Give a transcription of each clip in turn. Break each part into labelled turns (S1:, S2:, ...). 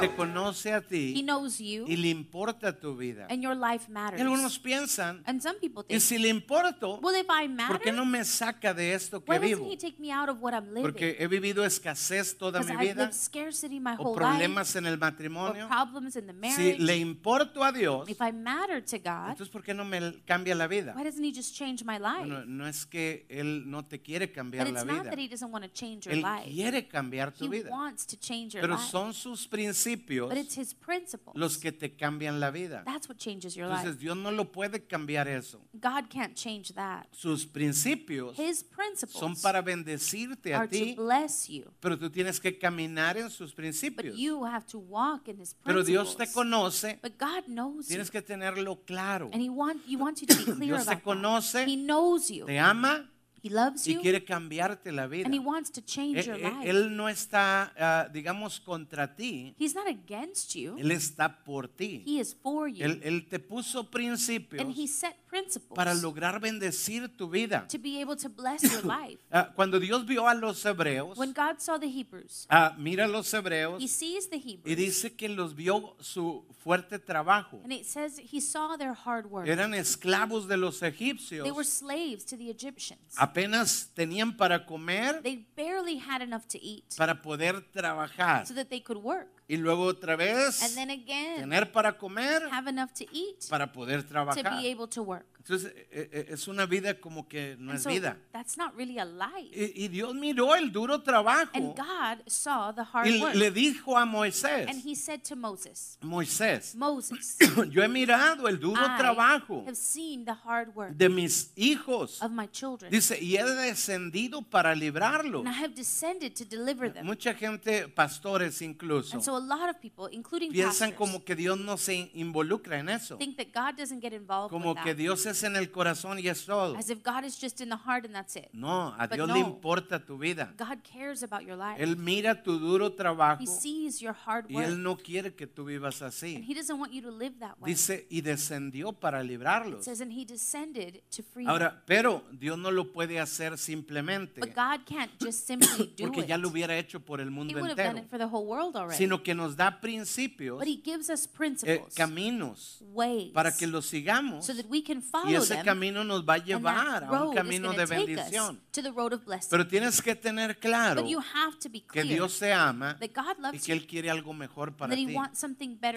S1: te conoce a
S2: He
S1: ti
S2: knows you,
S1: y le importa tu vida.
S2: and your life
S1: Y
S2: matters.
S1: algunos piensan,
S2: And some people
S1: y
S2: think,
S1: si le importo,
S2: well, if I
S1: ¿por qué
S2: matter,
S1: no me saca de esto que
S2: why doesn't
S1: vivo?
S2: He take me out of what I'm living?
S1: Porque he vivido escasez toda
S2: Because
S1: mi
S2: I've
S1: vida
S2: lived scarcity my
S1: o
S2: whole life,
S1: problemas en el
S2: or
S1: matrimonio.
S2: problems in the
S1: Si
S2: marriage.
S1: le importo a Dios,
S2: If I matter to God,
S1: entonces ¿por qué no me cambia la vida?
S2: why doesn't He just change my life?
S1: Bueno, no es que Él no te quiere
S2: But
S1: cambiar la
S2: it's not
S1: vida.
S2: that He doesn't want to change your
S1: Él
S2: life.
S1: quiere cambiar tu
S2: He
S1: vida.
S2: wants to change your
S1: Pero
S2: life.
S1: son sus principios
S2: But it's His principles.
S1: los que te cambian la vida.
S2: That's what changes your life.
S1: Entonces Dios no lo puede cambiar eso.
S2: God can't change that.
S1: Sus principios
S2: His principles
S1: son para bendecirte a
S2: are to
S1: ti,
S2: bless you.
S1: pero tú tienes que caminar en sus
S2: But
S1: principios.
S2: you have to walk in His
S1: Pero
S2: principles.
S1: Dios te conoce,
S2: But God knows you.
S1: tienes que tenerlo claro.
S2: And He want, you want you to be clear
S1: Dios te
S2: about that.
S1: conoce,
S2: He knows you.
S1: te ama
S2: He loves
S1: y
S2: you.
S1: quiere cambiarte la vida.
S2: And He wants to change
S1: Eh,
S2: your
S1: eh,
S2: life.
S1: Él no está, ah, digamos, contra ti,
S2: He's not against you.
S1: Él está por ti.
S2: He is for you.
S1: Él, él te puso principios
S2: And He set principles
S1: para lograr bendecir tu vida.
S2: to be able to bless your life.
S1: Ah, cuando Dios vio a los hebreos,
S2: When God saw the Hebrews,
S1: ah, mira a los hebreos
S2: He sees the
S1: y
S2: Hebrews.
S1: dice que los vio su fuerte trabajo.
S2: And it says He saw their hard work.
S1: Eran esclavos de los
S2: They were
S1: egipcios.
S2: slaves to the Egyptians.
S1: Apenas tenían para comer,
S2: They barely had enough to eat
S1: para poder trabajar.
S2: so that they could work.
S1: Y luego otra vez
S2: again,
S1: tener para comer,
S2: have enough to eat
S1: para poder
S2: to
S1: trabajar.
S2: be able to work.
S1: Entonces eh, eh, es una vida como que no
S2: And
S1: es
S2: so
S1: vida.
S2: that's not really a life.
S1: Y, y Dios miró el duro trabajo
S2: And God saw the hard
S1: y
S2: work.
S1: le dijo a Moisés,
S2: And He said to Moses,
S1: Moisés,
S2: Moses,
S1: yo he mirado el duro
S2: I
S1: trabajo
S2: have seen the hard work
S1: de mis hijos.
S2: of my children.
S1: Dice, y he descendido para librarlos.
S2: And I have descended to deliver them.
S1: Mucha gente, pastores incluso,
S2: And so a lot of people, including
S1: piensan
S2: pastors,
S1: como que Dios no se involucra en eso.
S2: think that God doesn't get involved
S1: Como
S2: with
S1: que
S2: that.
S1: Dios es en el corazón y es todo.
S2: As if God is just in the heart and that's it.
S1: No, a
S2: But
S1: Dios le
S2: no.
S1: importa tu vida.
S2: God cares about your life.
S1: Él mira tu duro trabajo
S2: He sees your hard
S1: y
S2: work.
S1: Él no quiere que tú vivas
S2: And
S1: así.
S2: He doesn't want you to live that way.
S1: Dice, y descendió para
S2: It
S1: librarlos.
S2: says, and He descended to free.
S1: Ahora, pero Dios no lo puede hacer simplemente
S2: But God can't just simply do
S1: porque ya lo hubiera hecho por el
S2: He
S1: mundo
S2: would have done
S1: entero,
S2: it for the whole world already.
S1: sino que nos da principios,
S2: But He gives us
S1: eh,
S2: principles,
S1: caminos,
S2: ways,
S1: para que los sigamos
S2: so that we can
S1: y
S2: follow
S1: ese
S2: them.
S1: camino nos va a llevar a un camino de bendición.
S2: to the road of blessing.
S1: Pero tienes que tener claro que Dios te ama y que Él quiere algo mejor para ti.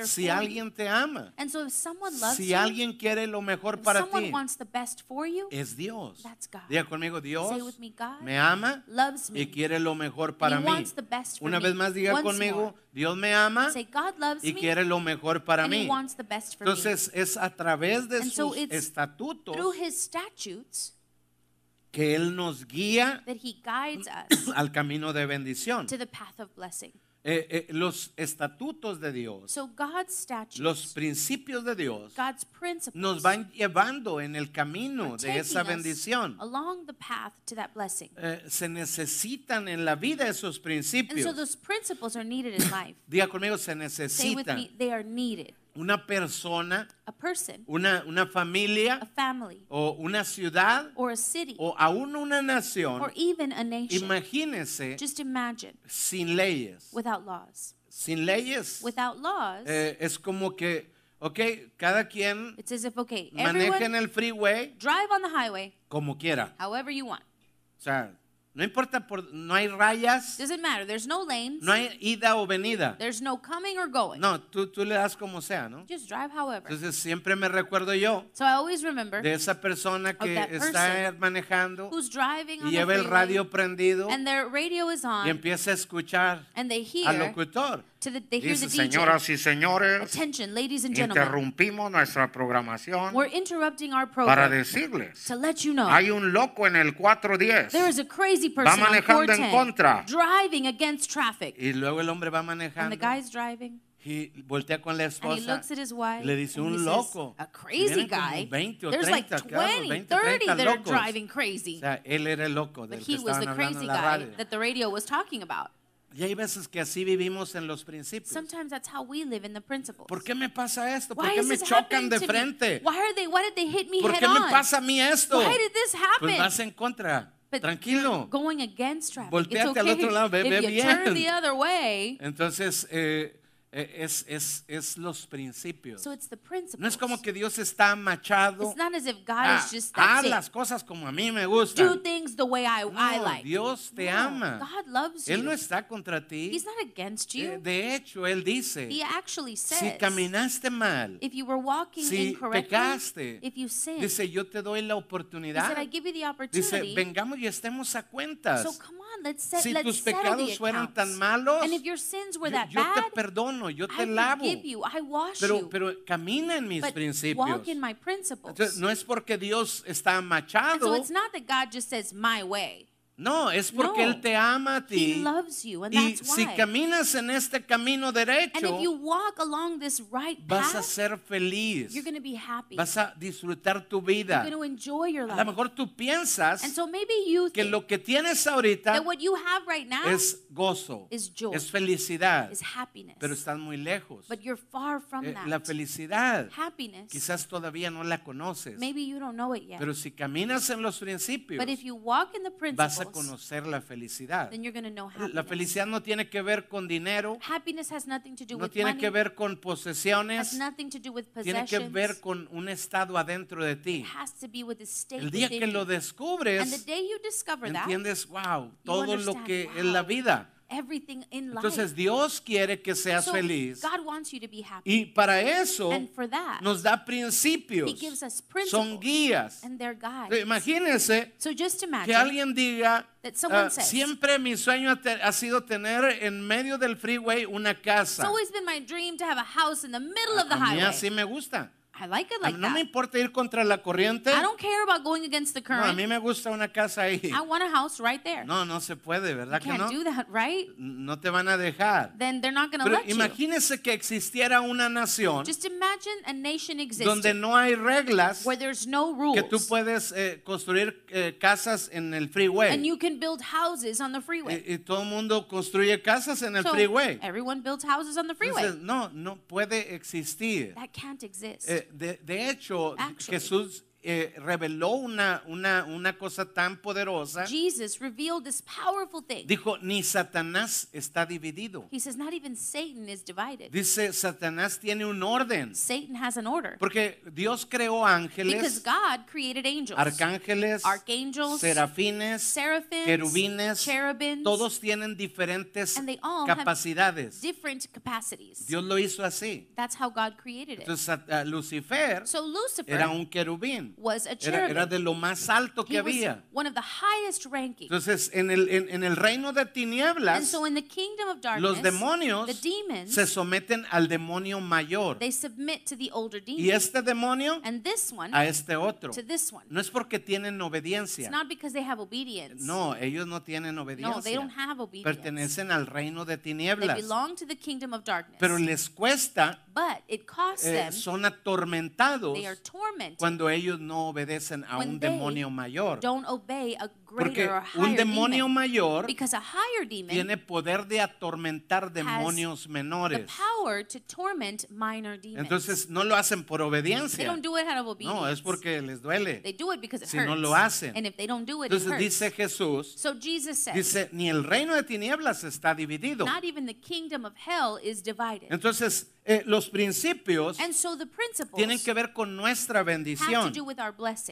S1: Si alguien te ama,
S2: so
S1: si
S2: you,
S1: alguien quiere lo mejor para ti,
S2: you,
S1: es Dios. Diga conmigo, Dios
S2: me, God
S1: me ama
S2: loves me.
S1: y quiere lo mejor para mí. Una vez más diga
S2: Once
S1: conmigo,
S2: more.
S1: Dios me ama
S2: Say, God loves
S1: y quiere lo mejor para mí. Entonces es a través de sus
S2: it's
S1: estatutos
S2: Through his statutes
S1: que Él nos guía
S2: that he guides us
S1: al camino de bendición.
S2: to the path of blessing.
S1: Eh, eh, los estatutos de Dios,
S2: So God's statutes,
S1: los principios de Dios,
S2: God's
S1: nos van llevando en el camino de esa bendición.
S2: along the path to that blessing.
S1: Eh, se necesitan en la vida esos
S2: And so
S1: principios.
S2: those principles are needed in life.
S1: Diga conmigo, se
S2: Say with
S1: necesitan.
S2: me, they are needed.
S1: Una persona,
S2: A person,
S1: una, una
S2: a
S1: familia
S2: family,
S1: o una ciudad
S2: or a city,
S1: o aún una nación,
S2: or even a nation.
S1: imagínese
S2: Just imagine
S1: sin leyes.
S2: without laws.
S1: Sin leyes
S2: Without laws,
S1: eh, es como que, ok, cada quien
S2: it's as if, okay,
S1: maneja en el freeway
S2: drive on the highway
S1: como quiera.
S2: however you want.
S1: O sea, no importa, por, no hay rayas,
S2: Doesn't matter. There's no lanes.
S1: no hay ida o venida.
S2: There's no coming or going.
S1: No, tú, tú le das como sea, ¿no?
S2: Just drive however.
S1: Entonces siempre me recuerdo yo
S2: So I always remember
S1: de esa persona que está manejando
S2: who's driving
S1: y lleva el radio prendido
S2: and their radio is
S1: y
S2: on
S1: empieza a escuchar
S2: and they
S1: al
S2: hear
S1: locutor.
S2: To the they hear the
S3: Dice,
S2: DJ.
S3: señoras y señores,
S2: Attention, ladies and gentlemen.
S3: interrumpimos nuestra programación
S2: We're interrupting our
S3: para
S2: program
S3: decirles,
S2: to let you know
S3: hay un loco en el 410
S2: there is a crazy person on
S3: manejando en
S2: 410
S3: contra.
S2: driving against traffic.
S1: Y luego el hombre va
S2: And the guy's driving
S1: y voltea con la
S2: and he
S1: esposa.
S2: looks at his wife.
S1: y Le dice
S2: and he
S1: un
S2: says,
S1: loco.
S2: A crazy
S1: Vienen como
S2: guy.
S1: 20 o
S2: There's like
S1: carros,
S2: 20,
S1: 20,
S2: 30
S1: 30
S2: that are
S1: locos.
S2: driving
S1: O
S2: crazy.
S1: sea, él era el loco
S2: But
S1: del que
S2: he was
S1: estaban
S2: the
S1: hablando
S2: crazy
S1: en la
S2: guy
S1: radio.
S2: that the radio was talking about.
S1: Y hay veces que así vivimos en los principios.
S2: Sometimes that's how we live in the principles.
S1: ¿Por qué me pasa esto? ¿Por
S2: Why
S1: qué
S2: is
S1: me
S2: this
S1: chocan
S2: happening
S1: de
S2: to
S1: frente?
S2: Why are they? Why did they hit me
S1: ¿Por
S2: head
S1: qué me
S2: on?
S1: pasa a mí esto?
S2: Why did this happen?
S1: Pues vas en contra.
S2: But
S1: Tranquilo.
S2: you're going against traffic.
S1: Volteate
S2: it's
S1: al
S2: okay
S1: otro lado, ve-
S2: if
S1: ve
S2: you turn
S1: bien.
S2: the other way.
S1: Entonces, eh, es, es, es los principios.
S2: So it's the principles.
S1: No es como que Dios está machado.
S2: it's not as if God
S1: Ah,
S2: is just
S1: haz las cosas como a mí me
S2: Do
S1: gustan.
S2: things the way I, I
S1: No,
S2: like.
S1: Dios te
S2: No,
S1: ama.
S2: God loves
S1: Él
S2: you.
S1: no está contra ti.
S2: He's not against you.
S1: Eh, De hecho, Él dice,
S2: he actually
S1: si
S2: says,
S1: caminaste mal,
S2: if you were walking
S1: si pecaste,
S2: if you sinned,
S1: dice, yo te doy la
S2: he
S1: oportunidad.
S2: said,
S1: Dice,
S2: opportunity.
S1: vengamos y estemos a cuentas.
S2: so come on, let's set,
S1: Si
S2: let's
S1: tus pecados fueran tan malos,
S2: and if your sins were that
S1: yo te
S2: bad,
S1: perdono, yo te
S2: I
S1: lavo.
S2: forgive you, I wash
S1: Pero, camina en mis
S2: but
S1: principios.
S2: walk in my principles.
S1: Entonces, no es porque Dios está
S2: and so
S1: machado.
S2: it's not that God just says my way.
S1: No, es porque
S2: No.
S1: Él te ama a
S2: He
S1: ti.
S2: loves you, and
S1: Y
S2: that's
S1: si caminas en este camino
S2: and if
S1: derecho,
S2: you walk along this right
S1: vas a
S2: path,
S1: ser feliz.
S2: you're be happy.
S1: Vas a disfrutar tu
S2: you're
S1: vida.
S2: enjoy your
S1: A
S2: life.
S1: lo mejor tú piensas
S2: and so maybe you
S1: que lo que tienes ahorita
S2: that what you have right now
S1: es gozo,
S2: is joy,
S1: es felicidad,
S2: is happiness.
S1: pero estás muy lejos.
S2: but you're far from
S1: Eh,
S2: that.
S1: La felicidad
S2: happiness,
S1: quizás todavía no la conoces,
S2: maybe you don't know it yet.
S1: pero si caminas en los principios,
S2: but if you walk in the
S1: vas a conocer la felicidad. La felicidad no tiene que ver con dinero,
S2: happiness has nothing to do
S1: no
S2: with
S1: tiene
S2: money.
S1: que ver con
S2: has
S1: posesiones,
S2: nothing to do with
S1: tiene que ver con un estado adentro de ti.
S2: it has to be with the state
S1: El día que lo descubres,
S2: day you discover that,
S1: entiendes, wow, todo lo que es la vida.
S2: Everything in life.
S1: Entonces Dios quiere que seas
S2: so
S1: feliz
S2: God wants you to be happy.
S1: y para eso
S2: and for that,
S1: nos da principios,
S2: He gives us
S1: son
S2: principles
S1: guías.
S2: and their guides.
S1: Imagínense
S2: so just
S1: que
S2: imagine
S1: alguien diga,
S2: that someone
S1: ah,
S2: says,
S1: siempre mi sueño ha, sido tener en medio del freeway una
S2: It's
S1: casa.
S2: always been my dream to have a house in the middle of the
S1: A mí
S2: highway.
S1: así me gusta.
S2: I like it like
S1: no me importa ir contra la corriente.
S2: I don't care about going against the
S1: No, a
S2: current.
S1: mí me gusta una casa ahí.
S2: I want a house right there.
S1: No, no se puede,
S2: you
S1: ¿verdad que
S2: can't
S1: no?
S2: do that, right?
S1: No te van a dejar.
S2: Then they're not going to
S1: Pero
S2: let you.
S1: imagínese que existiera una nación
S2: Just imagine a nation exists
S1: donde no hay reglas
S2: where there's no rules.
S1: que tú puedes eh, construir eh, casas en el freeway.
S2: and you can build houses on the freeway.
S1: Y, y todo el mundo construye casas en el
S2: so
S1: freeway.
S2: everyone builds houses on the freeway.
S1: Entonces, no, no puede existir.
S2: that can't exist.
S1: Eh, de, de hecho,
S2: Actually.
S1: Jesús eh, reveló una, una, una cosa tan poderosa.
S2: Jesus revealed this powerful thing.
S1: Dijo, ni Satanás está dividido.
S2: He says not even Satan is divided.
S1: Dice, Satanás tiene un orden.
S2: Satan has an order.
S1: Porque Dios creó
S2: Because
S1: ángeles,
S2: God created angels.
S1: arcángeles,
S2: Archangels,
S1: serafines,
S2: seraphims,
S1: querubines,
S2: cherubims,
S1: todos tienen diferentes
S2: and they all have
S1: capacidades.
S2: different capacities.
S1: Dios lo hizo así.
S2: That's how God created it.
S1: Entonces Sat- ah, Lucifer
S2: So Lucifer
S1: era un querubín.
S2: Was a
S1: Era,
S2: cherubim.
S1: era de lo más alto que
S2: he
S1: había.
S2: one of the highest ranking.
S1: Entonces, en el, en, en el reino de tinieblas,
S2: so in the kingdom of darkness,
S1: los demonios
S2: the demons,
S1: se someten al demonio mayor.
S2: they submit to the older demon.
S1: Y este demonio
S2: and this one
S1: a este otro.
S2: to this one.
S1: No es porque tienen
S2: It's
S1: obediencia.
S2: not because they have obedience.
S1: No, ellos no tienen
S2: No, they
S1: obediencia.
S2: don't have obedience.
S1: Pertenecen al reino de
S2: They
S1: tinieblas.
S2: belong to the kingdom of darkness.
S1: Pero les cuesta,
S2: but it costs
S1: eh,
S2: them,
S1: son atormentados
S2: they are tormented
S1: cuando ellos no obedecen a
S2: when
S1: un
S2: they
S1: demonio mayor.
S2: don't obey a
S1: Porque un demonio
S2: demon.
S1: mayor tiene poder de atormentar demonios menores. Entonces no lo hacen por
S2: they
S1: obediencia.
S2: don't do it out of obedience.
S1: No, es porque les duele.
S2: they do it because it
S1: Si no lo hacen.
S2: And if they don't do it,
S1: Entonces dice Jesús,
S2: so Jesus says,
S1: dice, ni el reino de tinieblas está dividido.
S2: not even the kingdom of hell is divided.
S1: Entonces, eh, los principios
S2: so
S1: tienen que ver con nuestra bendición.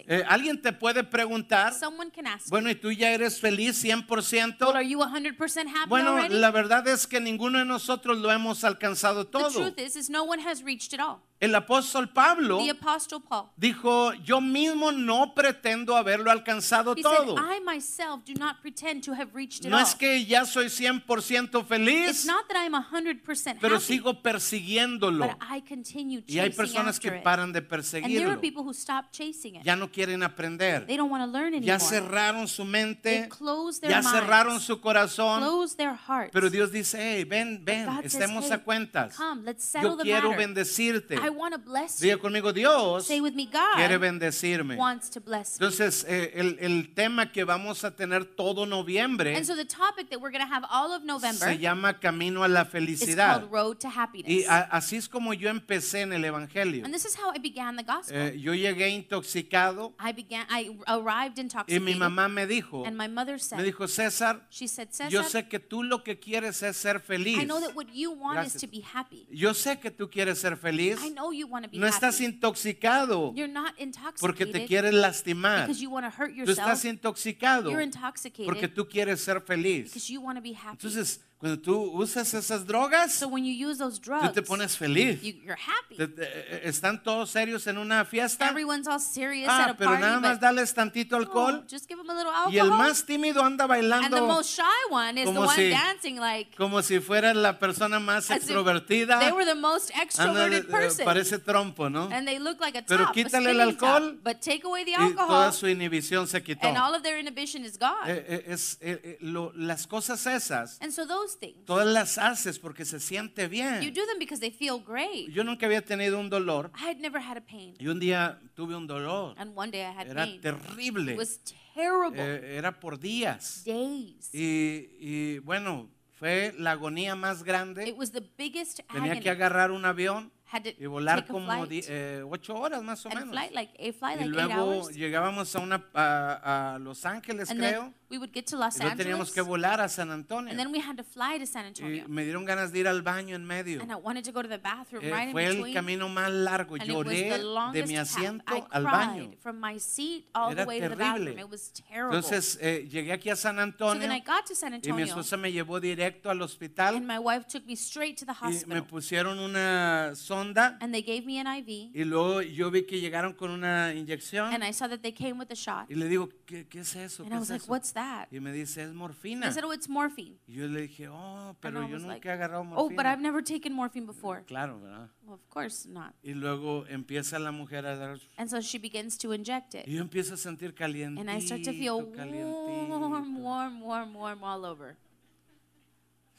S1: Eh, Alguien te puede preguntar,
S2: ask,
S1: bueno, ¿y tú ya eres feliz 100%?
S2: well, are you 100% happy
S1: Bueno,
S2: already?
S1: la verdad es que ninguno de nosotros lo hemos alcanzado
S2: the
S1: todo.
S2: truth is, is no one has reached it all.
S1: El apóstol Pablo
S2: The apostle Paul,
S1: dijo, yo mismo no pretendo haberlo alcanzado
S2: he
S1: todo.
S2: said, I myself do not pretend to have reached it
S1: No
S2: all.
S1: es que ya soy 100%
S2: it's
S1: feliz,
S2: not that I'm 100%
S1: pero
S2: happy,
S1: sigo persiguiéndolo.
S2: but I continue
S1: Y hay personas que
S2: it.
S1: paran de
S2: And there are
S1: perseguirlo.
S2: people who stop chasing it.
S1: Ya no quieren aprender.
S2: They don't want to learn anymore.
S1: Ya cerraron su
S2: They
S1: mente,
S2: close their
S1: ya
S2: minds,
S1: cerraron su corazón.
S2: close their hearts.
S1: Pero Dios dice, hey, ven, ven,
S2: says,
S1: estemos
S2: "Hey,
S1: a cuentas.
S2: come, let's settle
S1: Yo
S2: the
S1: quiero
S2: matter.
S1: bendecirte.
S2: I want to bless you.
S1: Diga conmigo, Dios
S2: Say with me, God
S1: quiere bendecirme.
S2: wants to bless me.
S1: Entonces, eh, el, el tema que vamos a tener todo noviembre
S2: And so the topic that we're going to have all of November
S1: se llama Camino a la
S2: is
S1: Felicidad.
S2: called Road to Happiness.
S1: Y a- así es como yo empecé en el Evangelio.
S2: and this is how I began the gospel.
S1: Eh, yo llegué intoxicado
S2: I began I arrived
S1: y mi mamá me dijo,
S2: And my mother
S1: me
S2: said,
S1: dijo, César,
S2: she said,
S1: yo sé que tú lo que quieres es ser feliz.
S2: I know that what you want
S1: Gracias.
S2: is to be happy.
S1: Yo sé que tú quieres ser feliz.
S2: I know you want to be
S1: No estás
S2: happy.
S1: intoxicado
S2: You're not
S1: porque te
S2: intoxicated
S1: quieres lastimar.
S2: because you want to hurt
S1: Tú estás
S2: yourself.
S1: intoxicado
S2: You're
S1: porque
S2: intoxicated
S1: tú quieres ser feliz.
S2: because you want to be happy.
S1: Entonces, cuando tú usas esas drogas,
S2: So when you use those
S1: tú
S2: drugs,
S1: te pones feliz.
S2: you, you're happy.
S1: Te- te- eh, ¿Están todos serios en una fiesta?
S2: Everyone's all serious at
S1: Ah,
S2: a
S1: pero
S2: party,
S1: nada más dales tantito
S2: oh,
S1: alcohol.
S2: just give them a little
S1: Y el
S2: alcohol.
S1: más tímido anda
S2: and the
S1: bailando
S2: most shy one is the
S1: como
S2: one
S1: si-
S2: dancing like
S1: como si fuera la persona más extrovertida.
S2: they were the most extroverted
S1: eh,
S2: person.
S1: parece trompo, ¿no?
S2: and they look like a
S1: Pero
S2: top, a
S1: quítale el
S2: top.
S1: alcohol
S2: But take away the
S1: Y
S2: alcohol,
S1: toda su inhibición se quitó.
S2: and all of their inhibition is gone.
S1: Eh, eh, es, eh, eh, lo- las cosas esas,
S2: and so those things,
S1: todas las haces porque se siente
S2: you
S1: bien.
S2: do them because they feel great.
S1: Yo nunca había tenido un dolor
S2: I had never had a pain,
S1: y un día tuve un dolor.
S2: and one day I had
S1: Era
S2: pain.
S1: terrible.
S2: It was terrible.
S1: Eh, era por días.
S2: Days.
S1: Y, y, bueno, fue la agonía más
S2: It
S1: grande.
S2: was the biggest
S1: Tenía
S2: agony.
S1: que agarrar un avión
S2: had to
S1: y volar
S2: take a
S1: como
S2: flight
S1: di- eh, ocho horas más o
S2: and
S1: menos.
S2: flight like a flight
S1: Y
S2: like eight
S1: luego
S2: hours.
S1: llegábamos a, una, a, a Los Ángeles,
S2: And
S1: creo.
S2: then we would get to Los
S1: Y luego teníamos
S2: Angeles.
S1: que volar a San Antonio.
S2: And then we had to fly to San
S1: Y
S2: Antonio.
S1: me dieron ganas de ir al baño en medio.
S2: And I wanted to go to the bathroom
S1: Eh,
S2: right in
S1: fue el
S2: between.
S1: camino más largo.
S2: and it was
S1: Lloré
S2: the
S1: de
S2: longest
S1: mi
S2: path.
S1: asiento
S2: I
S1: al
S2: cried
S1: baño.
S2: from my seat all
S1: Era
S2: the way to the bathroom.
S1: terrible.
S2: It was terrible.
S1: Entonces eh, llegué aquí a San
S2: so
S1: Antonio
S2: then I got to San
S1: y mi
S2: Antonio.
S1: esposa me llevó directo al
S2: and
S1: hospital
S2: my wife took me straight to the
S1: y me
S2: hospital.
S1: pusieron una sonda
S2: and they gave me an IV.
S1: y luego yo vi que llegaron con una inyección
S2: And I saw that they came with a shot.
S1: y le digo, ¿qué, qué es eso?
S2: And
S1: ¿Qué
S2: I
S1: es
S2: was like,
S1: eso?
S2: what's that?
S1: Y me dice, es morfina.
S2: I said, oh, it's morphine.
S1: Y yo le dije, oh, pero yo nunca
S2: like,
S1: he agarrado
S2: oh, but I've never taken morphine before.
S1: Claro, ¿verdad?
S2: Well, of course not.
S1: Y luego empieza la mujer a dar...
S2: And so she begins to inject it.
S1: Y yo empiezo a sentir calientito,
S2: And I start to feel warm, warm, warm, warm all over.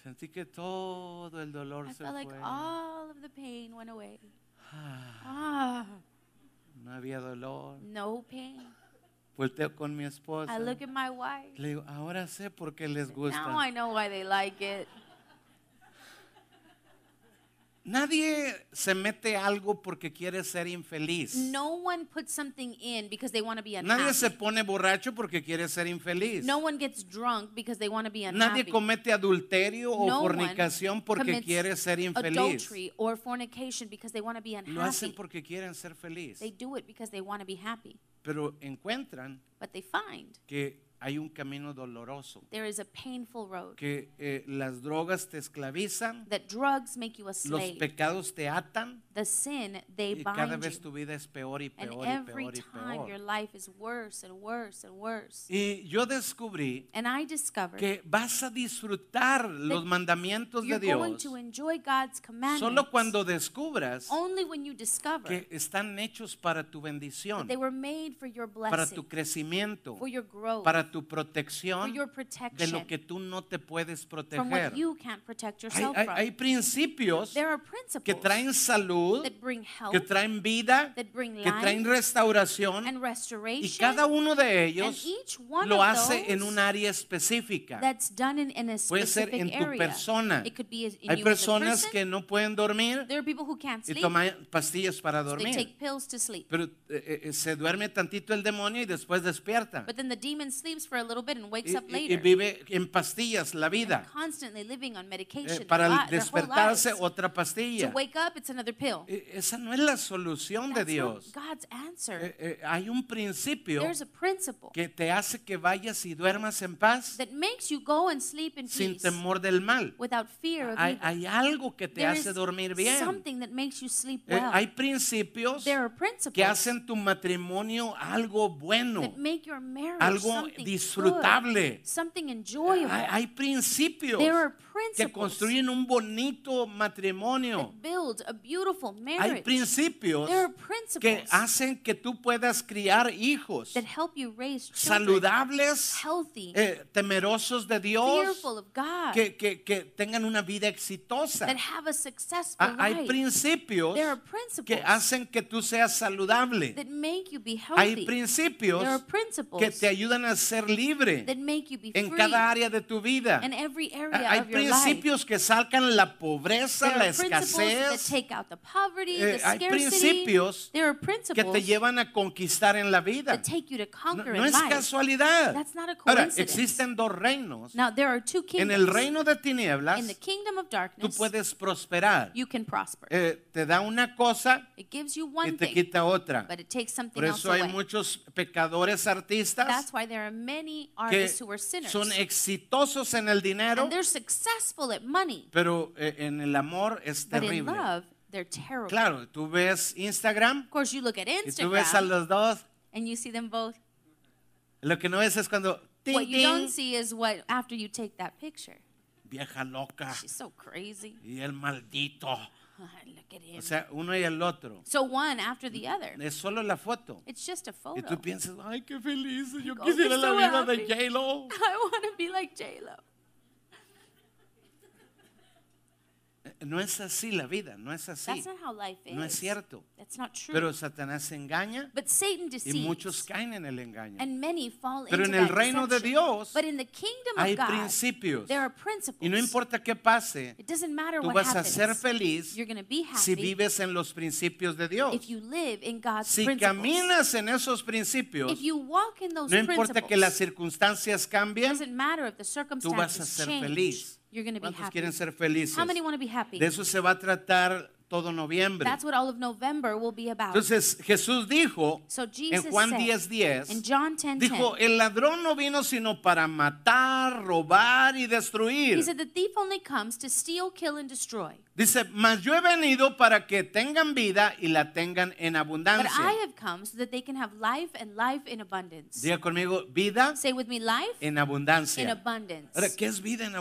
S1: Sentí que todo el dolor
S2: I
S1: se
S2: felt like all of the pain went away.
S1: Ah,
S2: Ah,
S1: no había dolor.
S2: no pain.
S1: Volteo con mi esposa.
S2: I look at my wife.
S1: Le digo, ahora sé por qué les gusta.
S2: Now I know why they like it.
S1: Nadie se mete algo porque quiere ser infeliz.
S2: No one puts something in because they want to be
S1: Nadie
S2: unhappy.
S1: se pone borracho porque quiere ser infeliz.
S2: No one gets drunk because they want to be
S1: Nadie
S2: unhappy.
S1: comete adulterio o
S2: No one
S1: fornicación porque quiere ser infeliz.
S2: Adultery or fornication because they want to be
S1: Lo hacen
S2: unhappy.
S1: porque quieren ser feliz.
S2: They do it because they want to be happy.
S1: Pero encuentran
S2: But they find
S1: que hay un camino doloroso.
S2: there is a painful road.
S1: Que eh, las drogas te esclavizan,
S2: That drugs make you a
S1: los
S2: slave.
S1: pecados te atan
S2: The sin, they
S1: y cada
S2: bind
S1: vez
S2: you.
S1: tu vida es peor y
S2: And
S1: peor y
S2: every
S1: peor y
S2: time your
S1: peor.
S2: life is worse and worse and worse.
S1: Y yo descubrí
S2: And I discovered
S1: que vas a disfrutar los mandamientos de
S2: you're going
S1: Dios
S2: to enjoy God's commandments
S1: solo cuando descubras
S2: only when you discover
S1: que están hechos para tu
S2: that
S1: bendición,
S2: they were made for your
S1: para
S2: blessing,
S1: tu crecimiento,
S2: for your growth,
S1: para tu protección de lo que tú no te puedes proteger. Hay, hay- hay principios
S2: there are
S1: que traen salud,
S2: health,
S1: que traen vida,
S2: bring
S1: que traen
S2: life
S1: restauración
S2: and
S1: y cada uno de ellos lo hace en un área específica. Puede ser en tu
S2: area.
S1: persona. Hay personas
S2: person.
S1: que no pueden dormir
S2: There are people who can't
S1: y
S2: sleep.
S1: toman pastillas para
S2: so
S1: dormir.
S2: sleep.
S1: Pero eh, eh, se duerme tantito el demonio y después despierta.
S2: But then the demon sleeps for a little bit and wakes
S1: Y,
S2: up
S1: y
S2: later.
S1: vive en pastillas la vida.
S2: constantly living on
S1: Eh,
S2: medication
S1: para
S2: their whole
S1: despertarse otra
S2: To
S1: pastilla.
S2: wake up, it's another pill.
S1: Eh, Esa no es la solución de
S2: not
S1: Dios.
S2: God's answer.
S1: Eh, eh, hay un principio
S2: There's a principle
S1: que te hace que vayas y duermas en paz
S2: that makes you go and sleep in
S1: sin
S2: peace
S1: temor del mal.
S2: without fear of
S1: Hay,
S2: evil.
S1: hay algo que te
S2: There
S1: hace dormir bien.
S2: something that makes you sleep
S1: Eh,
S2: well.
S1: hay principios
S2: there are principles
S1: que hacen tu matrimonio algo bueno.
S2: that make your marriage
S1: algo
S2: something
S1: disfrutable.
S2: good, something enjoyable.
S1: Hay, hay principios
S2: there are
S1: que construyen un bonito matrimonio.
S2: build a beautiful
S1: Hay
S2: marriage.
S1: principios
S2: there are
S1: que hacen que tú puedas criar hijos
S2: that help you raise children
S1: saludables,
S2: healthy,
S1: eh, temerosos de Dios,
S2: fearful of God,
S1: que, que- que tengan una vida exitosa.
S2: that have a successful
S1: Hay
S2: life.
S1: principios
S2: There are principles
S1: que hacen que tú seas saludable.
S2: that make you be
S1: Hay
S2: healthy.
S1: principios
S2: there are principles
S1: que te ayudan a ser libre
S2: that make you be
S1: en
S2: free
S1: cada área de tu vida.
S2: in every area
S1: Hay
S2: of your life. life.
S1: Principios que sacan la pobreza, la escasez,
S2: poverty,
S1: Eh, hay principios que te llevan a conquistar en la vida. No, no es casualidad. Ahora, existen dos reinos.
S2: Now there are two
S1: En el reino de tinieblas,
S2: in the kingdom of
S1: tú
S2: darkness,
S1: puedes prosperar.
S2: you can prosper.
S1: Eh, te da una cosa
S2: it gives you
S1: y
S2: one
S1: te
S2: thing,
S1: quita otra.
S2: but it takes something
S1: Por
S2: else
S1: eso hay
S2: away.
S1: muchos pecadores artistas
S2: That's why there are many
S1: que
S2: artists who are sinners.
S1: son exitosos en el dinero,
S2: successful at money,
S1: pero eh, en el amor es
S2: but in
S1: terrible.
S2: love, they're terrible.
S1: Claro, tú ves Instagram
S2: Of course, you look at
S1: y tú ves a
S2: Instagram
S1: los dos.
S2: and you see them both.
S1: Lo que no ves es cuando ting,
S2: What you don't see is what after you take that picture.
S1: vieja loca
S2: She's so crazy.
S1: y el maldito.
S2: Look at him.
S1: O sea, uno y el otro.
S2: so one after the other.
S1: Es solo la foto.
S2: It's just a
S1: Y
S2: photo.
S1: tú piensas, ay, qué feliz, yo
S2: Oh,
S1: quisiera la
S2: so
S1: vida de
S2: happy.
S1: J-Lo.
S2: I want to be like J Lo.
S1: No es así la vida, no es así.
S2: That's not how life is.
S1: No es cierto.
S2: That's not true.
S1: Pero Satanás se engaña
S2: but Satan
S1: y muchos caen en el engaño.
S2: and many fall
S1: Pero en el reino de. Dios
S2: But in the kingdom
S1: hay
S2: of God,
S1: principios.
S2: there are principles.
S1: Y no importa qué pase,
S2: It doesn't matter
S1: tú
S2: what
S1: vas a ser feliz
S2: You're going to be happy
S1: si vives en los principios de Dios.
S2: if you live in God's
S1: Si caminas en esos principios,
S2: if you walk in those
S1: no importa que las circunstancias
S2: it
S1: cambien,
S2: doesn't matter if the
S1: tú vas a
S2: circumstances
S1: ser
S2: change.
S1: feliz.
S2: You're going to be
S1: ¿Cuántos
S2: happy.
S1: quieren ser felices?
S2: How many want to be happy?
S1: De eso se va a tratar todo noviembre.
S2: That's what all of November will be about.
S1: Entonces Jesús dijo
S2: so
S1: en
S2: Jesus
S1: Juan
S2: said
S1: 10:10,
S2: in John 10,
S1: dijo, el ladrón no vino sino para matar, robar y destruir.
S2: he said the thief only comes to steal, kill, and destroy.
S1: Dice, mas yo he venido para que tengan vida y la tengan en
S2: But
S1: abundancia.
S2: I have come so that they can have life and life in abundance.
S1: Diga conmigo, vida
S2: Say with me, life
S1: en
S2: in
S1: abundancia.
S2: abundance.
S1: Ahora, ¿qué es vida en
S2: What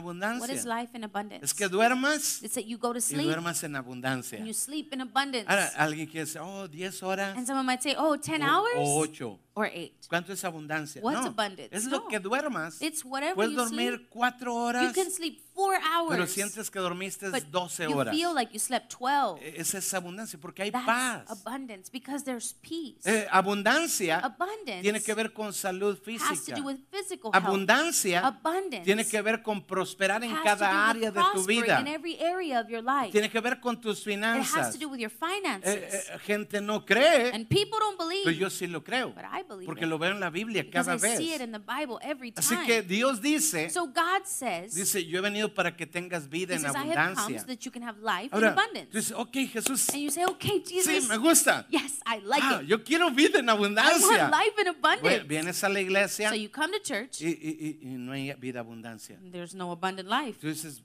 S2: is
S1: abundancia?
S2: life in abundance?
S1: Es que duermas
S2: It's that you go to
S1: y
S2: sleep
S1: duermas en abundancia.
S2: And you sleep in abundance.
S1: Ahora, alguien quiere decir, oh, 10 horas
S2: And someone might say, oh, 10
S1: o,
S2: hours
S1: o 8.
S2: Or 8.
S1: ¿Cuánto es abundancia?
S2: What's
S1: no,
S2: abundance?
S1: es lo
S2: No.
S1: que duermas.
S2: It's whatever
S1: Puedes
S2: you
S1: dormir
S2: sleep.
S1: cuatro
S2: You
S1: horas,
S2: can sleep four hours,
S1: pero sientes que dormiste
S2: but
S1: 12
S2: you
S1: horas.
S2: feel like you slept 12.
S1: E- Esa es abundancia, porque hay
S2: That's
S1: paz.
S2: abundance because there's peace.
S1: Eh, abundancia
S2: abundance
S1: tiene que ver con salud
S2: has to
S1: física.
S2: do with physical health.
S1: Abundancia
S2: Abundance
S1: tiene que ver con prosperar en cada área de tu vida.
S2: in every area of your life.
S1: Tiene que ver con tus
S2: It has
S1: finanzas.
S2: to do with your
S1: Eh,
S2: finances.
S1: eh, gente no cree,
S2: and people don't
S1: pero
S2: believe,
S1: yo sí lo creo.
S2: but I believe
S1: Porque
S2: it.
S1: lo veo en la Biblia
S2: because
S1: cada
S2: I see it
S1: vez.
S2: in the Bible every time.
S1: Así que Dios dice,
S2: so God says,
S1: dice, yo he venido para que tengas vida
S2: He
S1: en
S2: says, I have come
S1: abundancia.
S2: so that you can have life
S1: Ahora,
S2: in abundance.
S1: tú dices, ok, Jesús,
S2: and you say, okay,
S1: sí,
S2: Jesus,
S1: me gusta.
S2: yes, I like
S1: Ah,
S2: it.
S1: yo quiero vida en
S2: I
S1: abundancia.
S2: want life in abundance.
S1: Bueno, vienes a la iglesia
S2: so you come to church,
S1: y, y- y- y no hay vida abundancia.
S2: and there's no abundant life.
S1: Tú dices,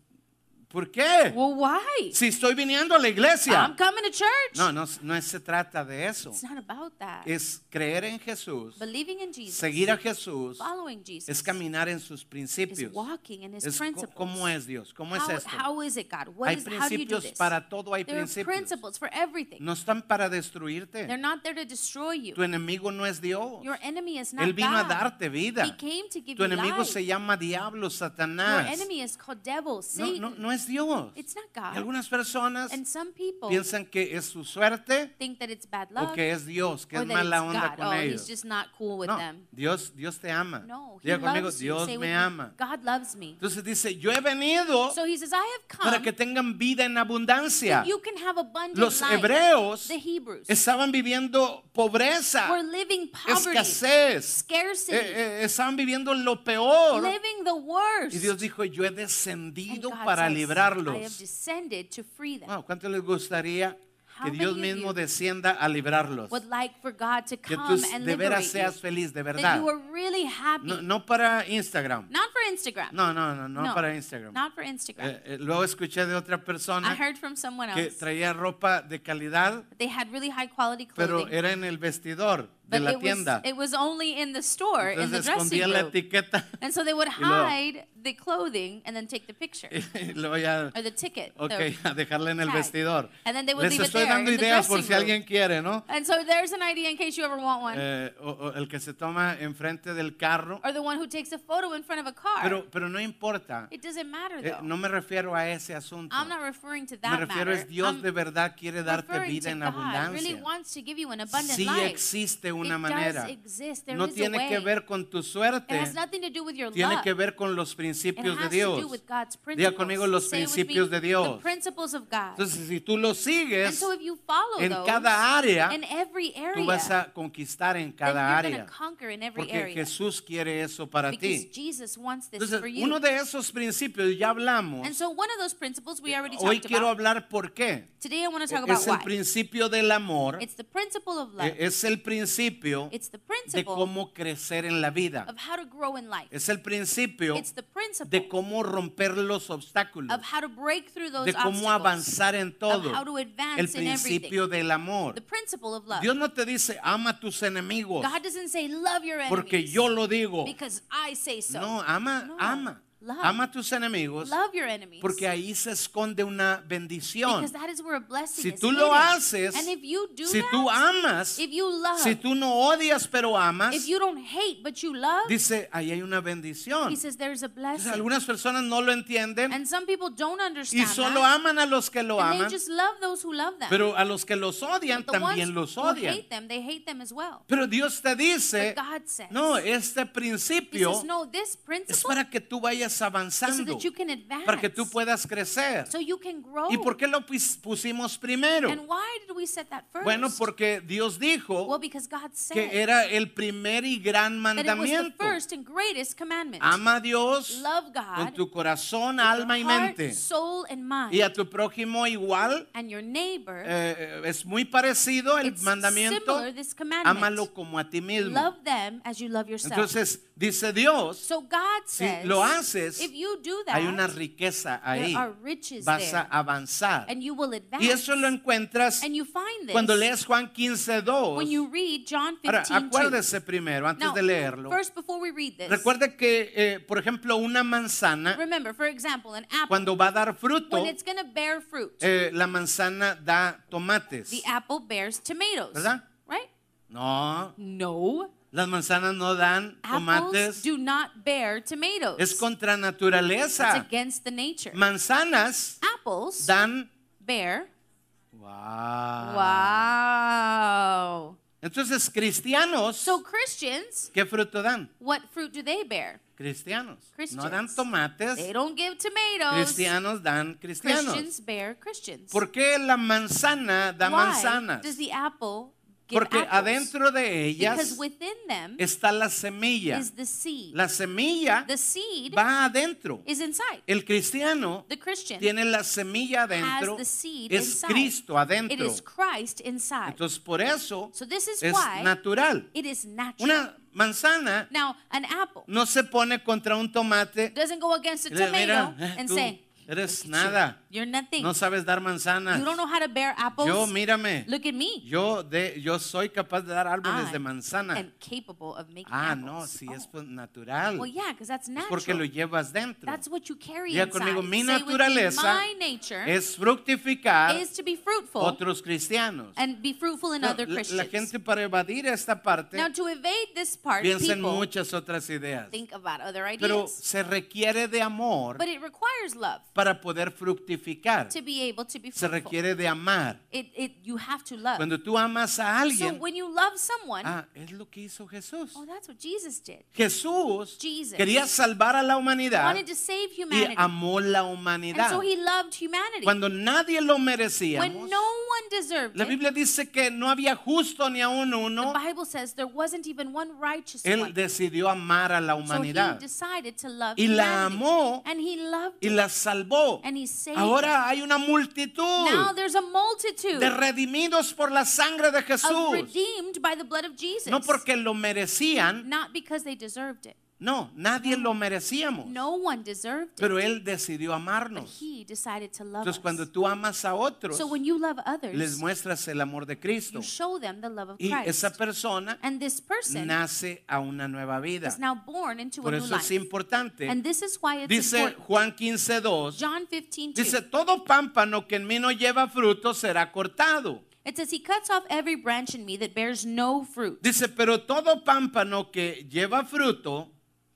S1: ¿por qué?
S2: Well, why?
S1: Si estoy viniendo a la iglesia.
S2: I'm coming to church.
S1: No, no, no se trata de eso.
S2: It's not about that.
S1: Es creer en Jesús,
S2: Believing in Jesus,
S1: seguir a Jesús,
S2: following Jesus,
S1: es caminar en sus principios.
S2: walking in His
S1: Es
S2: principles.
S1: ¿Cómo es Dios? ¿Cómo es
S2: how,
S1: esto?
S2: how is it, God? What
S1: Hay
S2: is, how do you do
S1: principios
S2: this?
S1: para todo, hay
S2: there are
S1: principios.
S2: principles for everything.
S1: No están para
S2: They're
S1: destruirte.
S2: not there to destroy you.
S1: Tu enemigo no es Dios.
S2: Your enemy is not
S1: Él vino a darte vida.
S2: He came to give
S1: Tu
S2: you
S1: enemigo
S2: life.
S1: se llama diablo,
S2: Your
S1: Satanás.
S2: enemy is called devil,
S1: No, no, no es Dios.
S2: It's not
S1: Y
S2: God.
S1: algunas personas
S2: And some people
S1: piensan que es su suerte
S2: think that it's bad
S1: o
S2: luck
S1: que es Dios, que
S2: or
S1: es
S2: that
S1: mala
S2: it's
S1: onda
S2: God.
S1: con
S2: oh,
S1: ellos.
S2: he's just not cool with
S1: No,
S2: them.
S1: Dios, Dios te ama.
S2: No, he
S1: Diga conmigo,
S2: loves you.
S1: Dios
S2: Say with
S1: me
S2: me,
S1: ama.
S2: God loves me.
S1: Entonces dice, yo he venido
S2: So he says, I have come
S1: para que tengan vida en abundancia.
S2: you can have abundant
S1: Los
S2: life.
S1: hebreos
S2: the Hebrews
S1: estaban viviendo pobreza,
S2: were living poverty,
S1: escasez,
S2: scarcity,
S1: eh, eh, estaban viviendo lo peor.
S2: living the worst.
S1: Y Dios dijo, yo he descendido para
S2: have
S1: librarlos. Wow, ¿Cuánto les gustaría que Dios mismo descienda a librarlos?
S2: Like for God to
S1: Que tú de veras seas feliz, de verdad.
S2: really happy.
S1: No, no para Instagram.
S2: Not for Instagram.
S1: No, no, no, no
S2: No,
S1: para Instagram.
S2: Not for Instagram.
S1: Eh, eh, luego escuché de otra
S2: I
S1: persona
S2: heard from someone
S1: que traía ropa de calidad,
S2: They had really high quality
S1: pero era en el vestidor de
S2: but
S1: la
S2: it was,
S1: tienda.
S2: it was only in the store, in the
S1: Entonces
S2: dressing
S1: escondía la
S2: room.
S1: etiqueta
S2: And so they would
S1: luego-
S2: hide the clothing and then take the picture
S1: y luego ya,
S2: or the ticket.
S1: ok,
S2: the-
S1: a dejarla en el
S2: tag.
S1: vestidor.
S2: And then they would
S1: Les
S2: leave it
S1: estoy
S2: there
S1: dando
S2: in the
S1: ideas por
S2: dressing
S1: si alguien
S2: room.
S1: quiere, ¿no?
S2: And so there's an idea in case you ever want one.
S1: Eh, o- o el que se toma enfrente del carro.
S2: or the one who takes a photo in front of a car.
S1: Pero, pero no importa.
S2: it doesn't matter
S1: Eh,
S2: though.
S1: no me refiero a ese asunto.
S2: I'm not referring to
S1: Me
S2: that
S1: refiero
S2: matter.
S1: es Dios
S2: I'm
S1: de verdad quiere darte
S2: referring
S1: vida
S2: to
S1: en
S2: God really
S1: abundancia.
S2: wants to give you an abundant
S1: Sí
S2: life.
S1: existe una manera. No tiene que ver con tu suerte, tiene que ver con los principios de Dios. Diga conmigo los principios de Dios. Entonces, si tú lo
S2: and
S1: sigues en cada área, tú vas a conquistar en cada área. Porque
S2: area.
S1: Jesús quiere eso para ti. Entonces, uno de esos principios ya hablamos.
S2: and so one of those principles we already
S1: Hoy quiero hablar por qué.
S2: Talk about
S1: Es el principio del amor. Es el principio
S2: it's the
S1: de cómo crecer en la vida.
S2: of how to grow in life.
S1: Es el principio
S2: It's the principle
S1: de cómo romper los obstáculos.
S2: of how to break through those
S1: De cómo
S2: obstacles.
S1: avanzar en todo.
S2: Of how to advance
S1: El
S2: in
S1: principio del amor.
S2: The principle of love.
S1: Dios no te dice ama a tus enemigos
S2: God doesn't say love your enemies.
S1: porque yo lo digo.
S2: Because I say so.
S1: No, ama, ama.
S2: Love.
S1: Ama a tus enemigos
S2: Love your enemies.
S1: porque ahí se esconde una bendición.
S2: That is where a blessing
S1: Si
S2: is
S1: tú lo haces,
S2: and if you do
S1: si
S2: that,
S1: tú amas,
S2: if you love,
S1: si tú no odias pero amas,
S2: if you don't hate but you love,
S1: dice, ahí hay una
S2: he
S1: bendición.
S2: says there's a
S1: Entonces,
S2: blessing.
S1: algunas personas no lo entienden
S2: and some people don't
S1: y
S2: understand
S1: solo
S2: that.
S1: aman a los que lo
S2: and
S1: aman,
S2: they just love those who love them.
S1: pero a los que los odian también los odian.
S2: hate them, they hate them as well.
S1: Pero Dios te dice,
S2: says,
S1: no, este
S2: he
S1: principio
S2: says, no, this
S1: es para que tú vayas
S2: so
S1: avanzando,
S2: can advance,
S1: para que tú puedas crecer.
S2: so you can grow.
S1: ¿Y por qué lo pus- pusimos primero?
S2: And why did we set that first?
S1: Bueno, porque Dios dijo
S2: well, because God said
S1: que era el primer y gran mandamiento.
S2: first and greatest commandment.
S1: Ama a Dios
S2: Love
S1: con
S2: God
S1: tu corazón, alma y
S2: heart,
S1: mente.
S2: mind.
S1: Y a tu prójimo igual.
S2: neighbor,
S1: eh, eh, es muy parecido el mandamiento. Ámalo como a ti mismo.
S2: Love them as you love yourself.
S1: Entonces, dice Dios,
S2: so God
S1: si
S2: says,
S1: lo haces,
S2: if you do that,
S1: hay una riqueza ahí. Vas
S2: there,
S1: a avanzar.
S2: and you will advance.
S1: Y eso lo encuentras
S2: and you find this
S1: cuando lees Juan 15, 2.
S2: when you read John 15,
S1: Ahora, acuérdese primero, antes
S2: Now,
S1: de leerlo.
S2: first, before we read this,
S1: Recuerde que, eh, por ejemplo, una manzana,
S2: remember, for example, an apple,
S1: cuando va a dar fruto,
S2: when it's bear fruit,
S1: eh, la manzana da tomates.
S2: the apple bears tomatoes,
S1: ¿Verdad?
S2: right?
S1: No,
S2: No,
S1: las manzanas no dan
S2: apples
S1: tomates.
S2: do not bear tomatoes.
S1: Es contra
S2: It's
S1: naturaleza.
S2: against the nature.
S1: Manzanas
S2: Apples
S1: dan.
S2: bear.
S1: Wow.
S2: Wow.
S1: Entonces, cristianos,
S2: So Christians,
S1: ¿qué fruto dan?
S2: what fruit do they bear?
S1: Cristianos. No
S2: Christians.
S1: dan tomates.
S2: They don't give tomatoes.
S1: Cristianos dan cristianos.
S2: Christians bear Christians.
S1: ¿Por qué la manzana da
S2: Why
S1: manzanas?
S2: does the apple
S1: Porque
S2: apples?
S1: adentro de
S2: Because
S1: ellas
S2: them
S1: está la semilla.
S2: is the seed.
S1: La semilla
S2: the seed
S1: va adentro.
S2: is inside.
S1: El cristiano
S2: The Christian
S1: tiene la semilla
S2: has
S1: adentro.
S2: the seed
S1: Es
S2: inside.
S1: Cristo
S2: It
S1: adentro.
S2: is Christ inside.
S1: Entonces, por eso
S2: so this is
S1: es
S2: why
S1: natural.
S2: it is natural.
S1: Una manzana
S2: now, an apple
S1: no se pone contra un tomate.
S2: doesn't go against a tomato
S1: Mira, eh,
S2: and
S1: tú
S2: say,
S1: eres
S2: "Look at you. You're nothing.
S1: No sabes dar manzanas.
S2: you don't know how to bear apples.
S1: Yo, mírame.
S2: Look at me.
S1: Yo, de, yo soy capaz de dar árboles
S2: I
S1: de manzana.
S2: am capable of making
S1: Ah,
S2: apples.
S1: no, si
S2: Oh.
S1: es pues, natural.
S2: Well, yeah, because that's
S1: Es
S2: natural.
S1: porque lo llevas dentro.
S2: That's what you carry
S1: Diga conmigo, mi
S2: Say me,
S1: naturaleza
S2: my nature
S1: Es fructificar
S2: is to be fruitful
S1: otros cristianos.
S2: and be fruitful in
S1: No,
S2: other Christians.
S1: la gente para evadir esta parte
S2: now, to evade this part,
S1: piensa en muchas otras ideas.
S2: think about other ideas.
S1: Pero se requiere de amor
S2: but it requires love
S1: para poder fructificar.
S2: To be able to be
S1: Se requiere de amar.
S2: It, it, you have to love.
S1: Cuando tú amas a
S2: so
S1: alguien,
S2: when you love someone,
S1: ah, es lo que hizo Jesús.
S2: oh, that's what Jesus did.
S1: Jesús
S2: Jesus
S1: quería salvar a la humanidad
S2: wanted to save
S1: y
S2: humanity.
S1: amó la
S2: and
S1: humanidad.
S2: so he loved humanity.
S1: Cuando nadie lo
S2: when
S1: merecíamos,
S2: no
S1: la
S2: it,
S1: Biblia dice que no había justo ni aún uno.
S2: the Bible says there wasn't even one righteous
S1: Él
S2: one.
S1: decidió amar a la
S2: So he
S1: humanidad
S2: decided to love
S1: y la
S2: humanity.
S1: amó
S2: and he loved
S1: y la salvó.
S2: and he saved
S1: Ahora hay una
S2: it.
S1: multitud
S2: Now there's a multitude
S1: de redimidos por la sangre de
S2: of
S1: Jesús.
S2: redeemed by the blood of Jesus.
S1: No porque lo merecían,
S2: Not because they deserved it.
S1: No, nadie lo merecíamos.
S2: No one deserved it.
S1: Pero Él decidió
S2: but
S1: amarnos.
S2: he decided to love
S1: Entonces
S2: us.
S1: cuando tú amas a otros,
S2: so when you love others,
S1: les muestras el amor de Cristo.
S2: you show them the love of
S1: Y
S2: Christ.
S1: esa persona
S2: and this person
S1: nace a una nueva vida.
S2: is now born into
S1: Por
S2: a new
S1: eso es
S2: life.
S1: importante.
S2: And this is why it's
S1: Dice
S2: important.
S1: Juan 15:2.
S2: John 15,
S1: Dice, todo pámpano que en mí no lleva fruto será cortado.
S2: It says, He cuts off every branch in me that bears no fruit,
S1: Dice, pero todo pámpano que lleva fruto,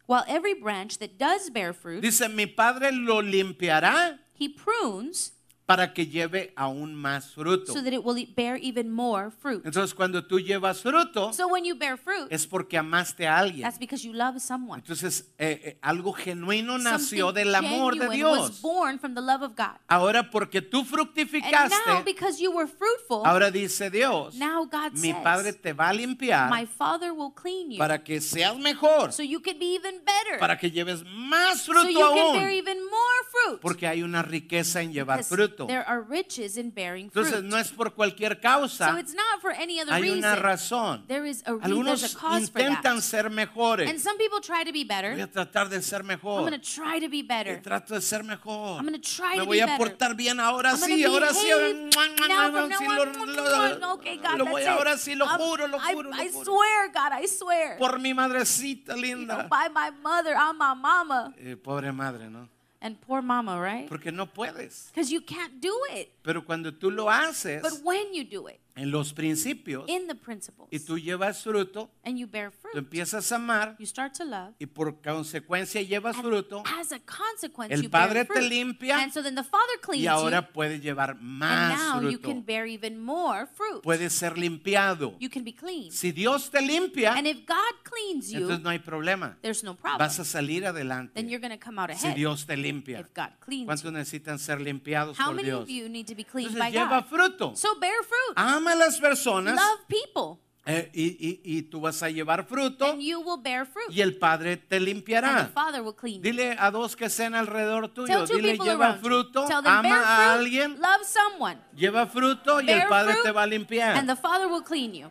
S2: while every branch that does bear fruit,
S1: dice, mi padre lo limpiará
S2: He prunes
S1: para que lleve aún más fruto.
S2: so that it will bear even more fruit.
S1: Entonces, cuando tú llevas fruto,
S2: So when you bear fruit,
S1: es porque amaste a alguien.
S2: that's because you love someone.
S1: Entonces, eh, eh, algo genuino nació
S2: Something
S1: del amor de
S2: was
S1: Dios.
S2: born from the love of God.
S1: Ahora, porque tú
S2: And now,
S1: fructificaste,
S2: because you were fruitful,
S1: ahora dice Dios,
S2: now God
S1: mi
S2: says,
S1: Padre te va a limpiar
S2: my Father will clean you
S1: para que seas mejor,
S2: so you can be even better,
S1: para que lleves más
S2: so
S1: fruto
S2: you can bear
S1: aún,
S2: even more fruit.
S1: porque hay una riqueza en llevar
S2: Because
S1: fruto.
S2: There are riches in bearing
S1: Entonces,
S2: fruit.
S1: no es por cualquier
S2: so
S1: causa,
S2: it's not for any other
S1: hay
S2: reason.
S1: una razón.
S2: There is a reason, there's
S1: Algunos
S2: a cause for
S1: intentan ser mejores.
S2: And some people try to be
S1: Voy
S2: better.
S1: a tratar de ser
S2: I'm
S1: mejor.
S2: going to try to be
S1: Eh,
S2: better.
S1: Trato de ser mejor.
S2: I'm gonna try
S1: Me
S2: to
S1: voy
S2: be
S1: a
S2: better.
S1: portar bien ahora
S2: I'm
S1: sí,
S2: gonna
S1: ahora sí, ahora,
S2: behave now from
S1: lo,
S2: Mwah,
S1: lo-
S2: Okay, God,
S1: lo voy
S2: it.
S1: ahora sí, lo
S2: Um,
S1: juro, lo
S2: I-
S1: juro, lo
S2: I
S1: juro.
S2: swear, God, I swear.
S1: Por mi madrecita
S2: You know,
S1: linda.
S2: by my mother, I'm my mama.
S1: Eh, pobre madre, ¿no?
S2: And poor mama, right?
S1: Porque no puedes.
S2: Because you can't do it.
S1: Pero cuando tú lo haces
S2: But when you do it,
S1: en los principios
S2: in the principles,
S1: y tú llevas fruto,
S2: and you bear
S1: tú
S2: fruit,
S1: empiezas a amar
S2: you start to love.
S1: y por consecuencia llevas
S2: And
S1: fruto
S2: as a consequence,
S1: El
S2: you bear
S1: Padre te
S2: fruit.
S1: limpia
S2: and so then the Father cleans
S1: y
S2: you,
S1: ahora puedes llevar
S2: and
S1: más
S2: now you can
S1: fruto.
S2: bear even more fruit.
S1: Puedes ser limpiado.
S2: You can be clean.
S1: Si Dios te limpia,
S2: And if God cleans you,
S1: entonces no hay problema.
S2: there's no problem.
S1: Vas a salir adelante
S2: Then you're going to come out
S1: si
S2: ahead
S1: Dios te limpia.
S2: Cleans
S1: ¿Cuántos necesitan ser limpiados
S2: How
S1: por
S2: many
S1: Dios?
S2: of you need to be cleaned
S1: Entonces
S2: by
S1: lleva
S2: God?
S1: fruto.
S2: So bear fruit.
S1: Ama a las personas
S2: Love people.
S1: eh, y, y- y tú vas a llevar fruto
S2: And you will bear fruit.
S1: y el Padre te
S2: And
S1: limpiará.
S2: the Father will clean you.
S1: Dile a dos que estén alrededor tuyo, dile lleva fruto,
S2: them
S1: ama
S2: bear
S1: a
S2: fruit,
S1: alguien,
S2: love someone.
S1: lleva fruto y el Padre
S2: fruit,
S1: te va a limpiar.
S2: And the Father will clean you.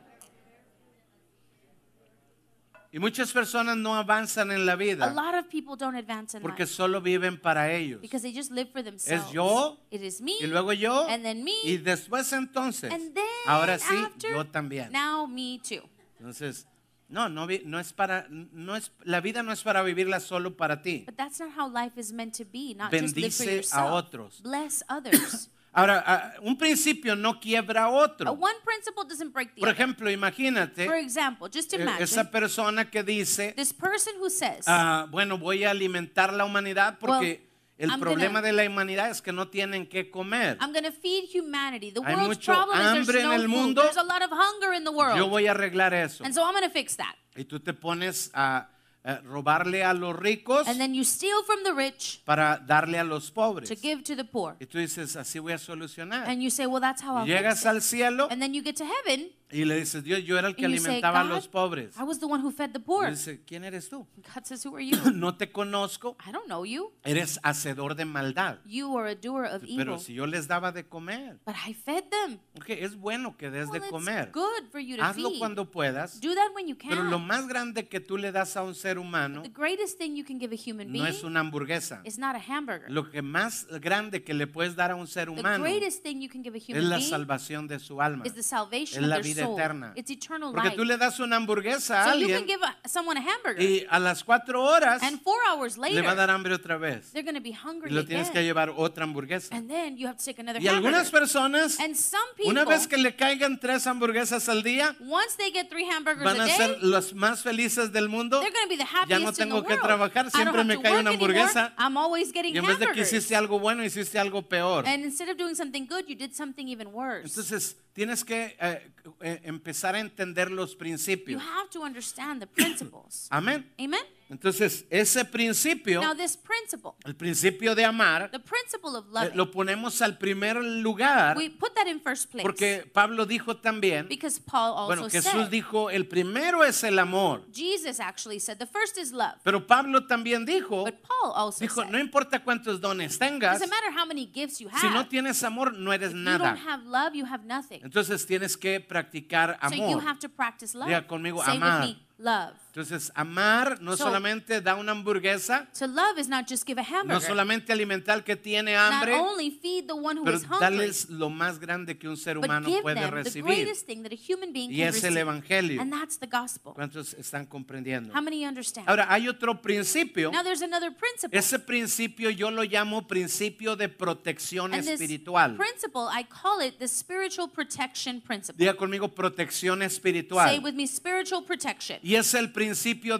S1: Y muchas personas no avanzan en la
S2: A
S1: vida
S2: lot of people don't advance in
S1: porque
S2: life
S1: solo viven para ellos.
S2: because they just live for themselves.
S1: Es yo
S2: It is me.
S1: y luego yo
S2: and then me.
S1: y después entonces.
S2: and then
S1: Ahora sí,
S2: after,
S1: yo también.
S2: Now me too.
S1: Entonces, no, no, vi- no es para, no es, la vida no es para vivirla solo para ti.
S2: But that's not how life is meant to be. Not just live for
S1: Bendice a
S2: yourself.
S1: otros.
S2: Bless others.
S1: Ahora, ah, un principio no quiebra otro.
S2: one principle doesn't break the
S1: Por
S2: other.
S1: ejemplo, imagínate
S2: For example, just
S1: eh,
S2: imagine
S1: esa persona que dice,
S2: this person who says,
S1: ah, bueno, voy a alimentar la humanidad porque el
S2: I'm
S1: problema
S2: gonna-
S1: de la humanidad es que no tienen que comer.
S2: I'm going to feed humanity. The
S1: Hay
S2: world's
S1: mucho
S2: problem is
S1: hambre en
S2: no
S1: el mundo.
S2: There's a lot of hunger in the world.
S1: Yo voy a arreglar eso.
S2: And so I'm fix that.
S1: Y tú te pones a, a robarle a los ricos
S2: And then you steal from the rich
S1: para darle a los pobres.
S2: to give to the poor.
S1: Y tú dices, así voy a solucionar.
S2: And you say, well, that's how
S1: Y
S2: I'll
S1: llegas al cielo
S2: And then you get to heaven
S1: y le dices, Dios, yo era el que
S2: you say,
S1: alimentaba a los pobres.
S2: I was the one who fed the
S1: Y
S2: poor.
S1: dice, ¿quién eres tú?
S2: God says, who are you?
S1: No te conozco,
S2: I don't know you.
S1: eres hacedor de maldad.
S2: You are a doer of
S1: Pero
S2: evil.
S1: si yo les daba de comer,
S2: But I fed them.
S1: ok, es bueno que des
S2: Well,
S1: de
S2: it's
S1: comer.
S2: good for you to
S1: Hazlo
S2: feed.
S1: cuando puedas.
S2: Do that when you
S1: Pero lo
S2: can.
S1: más grande que tú le das a un ser humano
S2: The greatest thing you can give a human
S1: no
S2: being
S1: es una hamburguesa.
S2: is not a hamburger.
S1: Lo que más grande que le puedes dar a un ser
S2: The
S1: humano
S2: greatest thing you can give a
S1: es
S2: human
S1: la
S2: being
S1: salvación de su alma.
S2: is the salvation
S1: Es
S2: of
S1: la vida eterna. Porque tú le das una hamburguesa a
S2: So you can
S1: alguien
S2: give a, someone a hamburger,
S1: y a las cuatro horas
S2: and four hours
S1: le va a
S2: later,
S1: dar hambre otra vez.
S2: they're going to be
S1: Y
S2: hungry
S1: lo tienes que llevar otra hamburguesa.
S2: And then you have to take another
S1: Y algunas personas,
S2: And some people,
S1: una vez que le caigan tres hamburguesas al día, van
S2: a
S1: ser los más felices del mundo. Ya no tengo que trabajar, siempre me cae una hamburguesa.
S2: I'm always getting
S1: Y en vez de que hiciste algo bueno, hiciste algo peor.
S2: You.
S1: Entonces, tienes que eh, eh, empezar a entender los
S2: You
S1: principios.
S2: have to understand the principles.
S1: Amén.
S2: Amen?
S1: Entonces, ese principio,
S2: Now, this principle,
S1: el principio de amar,
S2: the principle of
S1: eh,
S2: loving,
S1: lo ponemos al primer lugar
S2: we put that in first place.
S1: porque Pablo dijo también,
S2: because Paul also
S1: bueno, Jesús
S2: said,
S1: dijo, el primero es el amor.
S2: Jesus actually said, the first is love.
S1: Pero Pablo también dijo,
S2: But Paul also
S1: dijo,
S2: said,
S1: no importa cuántos dones tengas,
S2: doesn't matter how many gifts you have,
S1: si no tienes amor, no eres
S2: if you
S1: nada.
S2: don't have love, you have nothing.
S1: Entonces tienes que practicar
S2: So you
S1: amor.
S2: have to practice love.
S1: Diga conmigo,
S2: Say
S1: amar.
S2: with me, love.
S1: Entonces, amar no
S2: So-
S1: solamente da una hamburguesa,
S2: To love is not just give a
S1: no
S2: hamburger.
S1: solamente alimentar al que tiene
S2: not
S1: hambre,
S2: only feed the one who
S1: pero
S2: is hungry,
S1: darles lo más grande que un ser humano puede
S2: the
S1: recibir.
S2: greatest thing that a human being
S1: Y es el evangelio.
S2: And that's the gospel.
S1: ¿Cuántos están comprendiendo?
S2: How many understand?
S1: Ahora, hay otro principio.
S2: now there's another principle.
S1: Ese principio yo lo llamo principio de protección
S2: and this
S1: espiritual.
S2: principle, I call it the spiritual protection principle.
S1: Diga conmigo protección
S2: Say
S1: espiritual.
S2: with me, spiritual protection.
S1: Y es el principio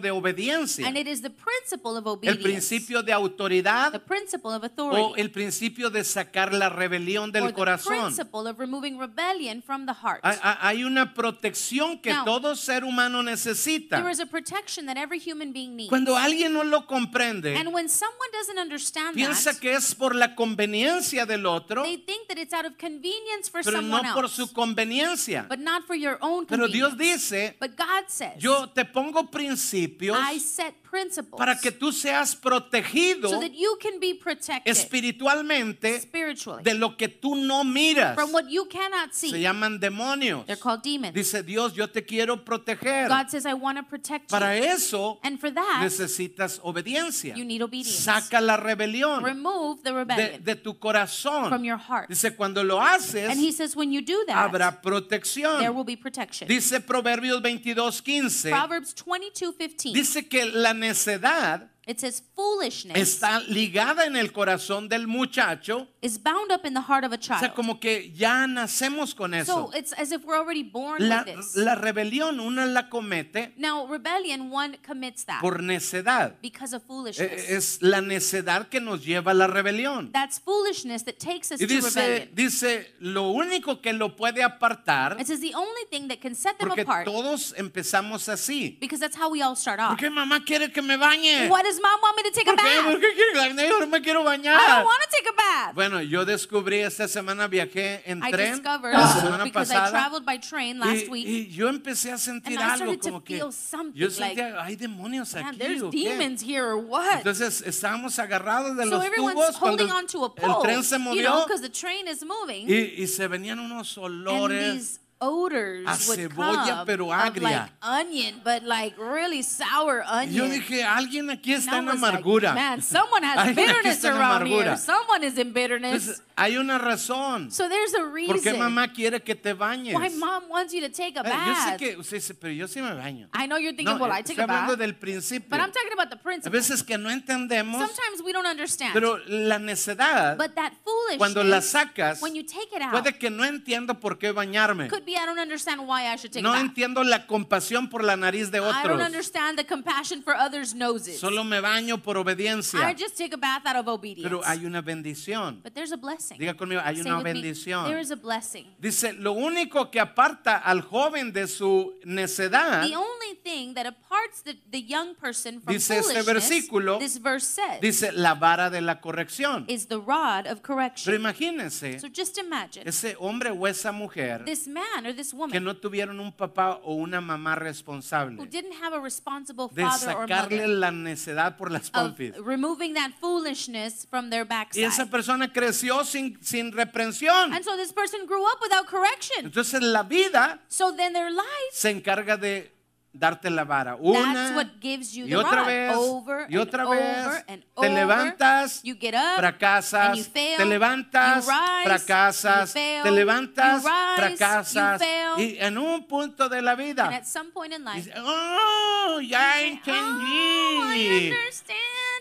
S1: de obediencia,
S2: And it is the principle of
S1: el
S2: obedience,
S1: principio de
S2: the
S1: autoridad
S2: principle of
S1: o
S2: authority,
S1: el principio de sacar la rebelión
S2: or
S1: del
S2: the
S1: corazón.
S2: principle of removing rebellion from the heart.
S1: Hay- una protección que
S2: Now,
S1: todo ser humano necesita.
S2: There is a protection that every human being needs.
S1: Cuando alguien no lo comprende,
S2: And when someone doesn't understand
S1: piensa
S2: that,
S1: que es por la conveniencia del otro,
S2: they think that it's out of convenience for
S1: pero no
S2: someone
S1: por
S2: else,
S1: su conveniencia.
S2: but not for your own
S1: Pero Dios dice,
S2: But God says,
S1: yo te pongo principios
S2: I set principles
S1: para que tú seas protegido
S2: so that you can be protected
S1: espiritualmente
S2: spiritually
S1: de lo que tú no miras.
S2: from what you cannot
S1: Se
S2: see.
S1: llaman demonios.
S2: They're called demons.
S1: Dice Dios, yo te quiero proteger.
S2: God says, I want to protect
S1: Para
S2: you.
S1: eso
S2: And for that,
S1: necesitas obediencia.
S2: you need obedience.
S1: Saca la rebelión
S2: Remove the
S1: de,
S2: rebellion
S1: de tu corazón.
S2: from your heart.
S1: Dice, cuando lo haces,
S2: And he says, when you do that,
S1: habrá
S2: there
S1: protección.
S2: will be protection.
S1: Dice Proverbios 22:15.
S2: Proverbs 22, 15.
S1: Dice que la necedad
S2: It says, foolishness
S1: está ligada en el corazón del muchacho.
S2: is bound up in the heart of a
S1: O sea,
S2: child.
S1: como que ya nacemos con
S2: So
S1: eso.
S2: it's as if we're already born
S1: La,
S2: with this.
S1: la rebelión una la comete
S2: Now, rebellion, one commits that
S1: por necedad.
S2: because of
S1: Eh,
S2: foolishness.
S1: Es la necedad que nos lleva a la rebelión.
S2: That's foolishness that takes us
S1: Y
S2: to
S1: dice,
S2: rebellion.
S1: dice, lo único que lo puede apartar,
S2: It says the only thing that can set them
S1: porque
S2: apart,
S1: todos empezamos así.
S2: because that's how we all start
S1: ¿Por
S2: off.
S1: qué mamá quiere que me bañe?
S2: Why does mom want me to take a
S1: ¿Por qué? ¿Por
S2: bath?
S1: qué quiere que yo no me quiero
S2: I
S1: bañar?
S2: don't want to take a bath.
S1: Bueno, yo descubrí esta semana viajé en
S2: I
S1: tren
S2: discovered
S1: la semana
S2: because I
S1: pasada
S2: traveled by train last
S1: y,
S2: week.
S1: y yo empecé a sentir
S2: and I
S1: algo
S2: started to
S1: como que
S2: feel something
S1: yo
S2: like,
S1: sentía hay demonios
S2: Man,
S1: aquí
S2: there's
S1: ¿o qué?"
S2: demons here or what?
S1: Entonces estábamos agarrados de
S2: so
S1: los tubos cuando
S2: holding on to a
S1: el tren se
S2: you know,
S1: movió
S2: because the train is moving.
S1: y, y se venían unos
S2: and
S1: olores
S2: these odors
S1: a
S2: would
S1: cebolla,
S2: come
S1: pero
S2: of like onion, but like really sour
S1: Y yo
S2: onion.
S1: dije alguien aquí está en
S2: was like, Man, someone has bitterness around here. Someone is in bitterness.
S1: Entonces, hay una razón
S2: so there's a
S1: ¿Por qué
S2: reason
S1: mamá quiere que te bañes?
S2: why mom wants you to take a
S1: Eh, Yo sé
S2: bath.
S1: que usted dice, pero yo sí me baño.
S2: I know you're thinking,
S1: No,
S2: well,
S1: eh,
S2: I take
S1: estoy
S2: a
S1: hablando
S2: bath.
S1: del principio.
S2: But I'm talking about the
S1: A
S2: principle.
S1: veces que no entendemos,
S2: Sometimes we don't understand.
S1: pero la necedad,
S2: but that
S1: cuando la
S2: foolishness,
S1: sacas,
S2: when you take it out,
S1: puede que no entiendo por qué bañarme.
S2: could be I don't understand why I should take
S1: No
S2: a bath.
S1: entiendo la compasión por la nariz de
S2: I don't
S1: otros.
S2: understand the compassion for others' noses.
S1: Solo me baño por
S2: I
S1: obediencia.
S2: just take a bath out of obedience.
S1: Pero hay una bendición.
S2: but there's a blessing.
S1: Diga conmigo, hay
S2: Say
S1: una
S2: with me,
S1: bendición.
S2: there is a blessing.
S1: Dice, lo único que aparta al joven de su necedad,
S2: The only thing that aparts the, the young person from
S1: Dice este versículo,
S2: this verse says,
S1: dice la vara de la corrección.
S2: is the rod of
S1: Pero
S2: correction.
S1: imagínense,
S2: So just imagine
S1: ese hombre o esa mujer
S2: this man or this
S1: que
S2: woman
S1: no tuvieron un papá o una mamá
S2: who
S1: responsable
S2: didn't have a responsible
S1: de
S2: father or
S1: sacarle
S2: mother
S1: la necedad por las pompis.
S2: removing that foolishness from their
S1: Y esa
S2: backside.
S1: persona creció sin, sin reprensión.
S2: And so this person grew up without correction.
S1: Entonces la vida
S2: So then their life,
S1: se encarga de darte la vara.
S2: that's
S1: Una
S2: what gives you
S1: y otra
S2: rod.
S1: vez
S2: over
S1: y otra
S2: and
S1: vez.
S2: and
S1: Te
S2: over.
S1: levantas,
S2: You get up,
S1: fracasas,
S2: and you fail,
S1: te levantas,
S2: you rise,
S1: fracasas,
S2: you fail,
S1: te levantas,
S2: you rise,
S1: fracasas.
S2: you fail.
S1: Y en un punto de la
S2: and
S1: vida,
S2: at some point in life,
S1: oh, ya
S2: say, "Oh, I
S1: entendí.
S2: understand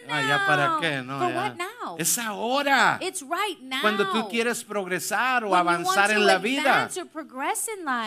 S1: Ah, ya para
S2: now."
S1: qué, no,
S2: For
S1: ya.
S2: what now?
S1: Es ahora.
S2: It's right now.
S1: Cuando tú quieres progresar o
S2: When
S1: avanzar en la vida.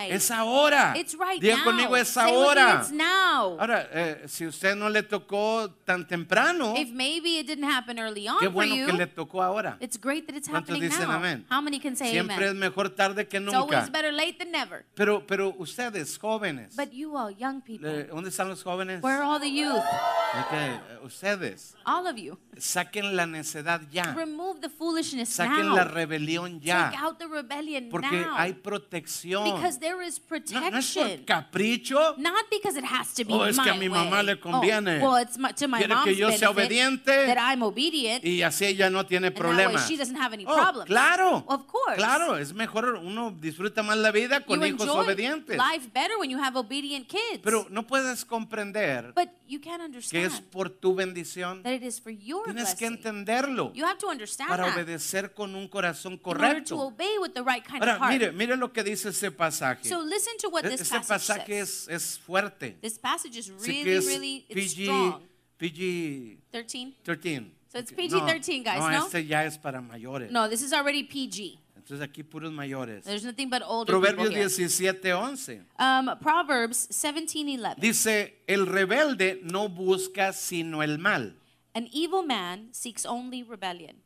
S1: Es ahora.
S2: It's right
S1: Diga
S2: now.
S1: conmigo, es
S2: Say
S1: ahora.
S2: it's now.
S1: Ahora, eh, si usted no le tocó tan temprano,
S2: If maybe it didn't happen early on
S1: qué
S2: for
S1: bueno
S2: you,
S1: que le tocó ahora.
S2: it's great that it's
S1: ¿Cuántos
S2: happening
S1: dicen
S2: now.
S1: amén?
S2: How many can say
S1: Siempre es
S2: amen?
S1: mejor tarde que
S2: It's
S1: nunca.
S2: always better late than never.
S1: Pero, pero ustedes, jóvenes,
S2: But you all, young people,
S1: eh, ¿dónde están los jóvenes?
S2: where are all the youth?
S1: Ok, eh, ustedes,
S2: All of you.
S1: saquen la necedad ya.
S2: Remove the foolishness
S1: Saquen
S2: now.
S1: la rebelión ya.
S2: Take out the rebellion
S1: Porque
S2: now.
S1: hay protección.
S2: because there is
S1: No, no es por
S2: protection.
S1: capricho.
S2: Not because it has to be
S1: Oh, es
S2: my
S1: que a mi
S2: way.
S1: mamá le conviene.
S2: Oh, well, it's my, to my
S1: Quiere
S2: mom's
S1: que yo sea obediente.
S2: that I'm obedient.
S1: Y así ella no tiene problemas.
S2: she doesn't have any
S1: Oh,
S2: problems.
S1: claro.
S2: Of course.
S1: Claro, es mejor uno disfruta más la vida con
S2: you
S1: hijos obedientes.
S2: life better when you have obedient kids.
S1: Pero no puedes comprender
S2: but you can't
S1: que es
S2: understand
S1: por tu bendición.
S2: that it is for your
S1: Tienes que
S2: blessing.
S1: Entenderlo
S2: You have to understand
S1: para
S2: that
S1: obedecer con un corazón correcto.
S2: obey with the right kind
S1: Ahora,
S2: of heart.
S1: mire, mire lo que dice ese pasaje.
S2: so listen to what
S1: E-
S2: this
S1: Ese pasaje
S2: says.
S1: es, es fuerte.
S2: This passage is really,
S1: que es
S2: really, it's
S1: PG,
S2: strong.
S1: PG
S2: 13?
S1: 13.
S2: So it's
S1: Ok,
S2: PG-13, guys,
S1: No,
S2: no?
S1: este ya es para mayores.
S2: No, this is already PG.
S1: Entonces aquí puros mayores.
S2: There's nothing but older
S1: Proverbios
S2: people here.
S1: 17, 11.
S2: Um, Proverbs 17:11.
S1: Dice, el rebelde no busca sino el mal.
S2: An evil man seeks only rebellion.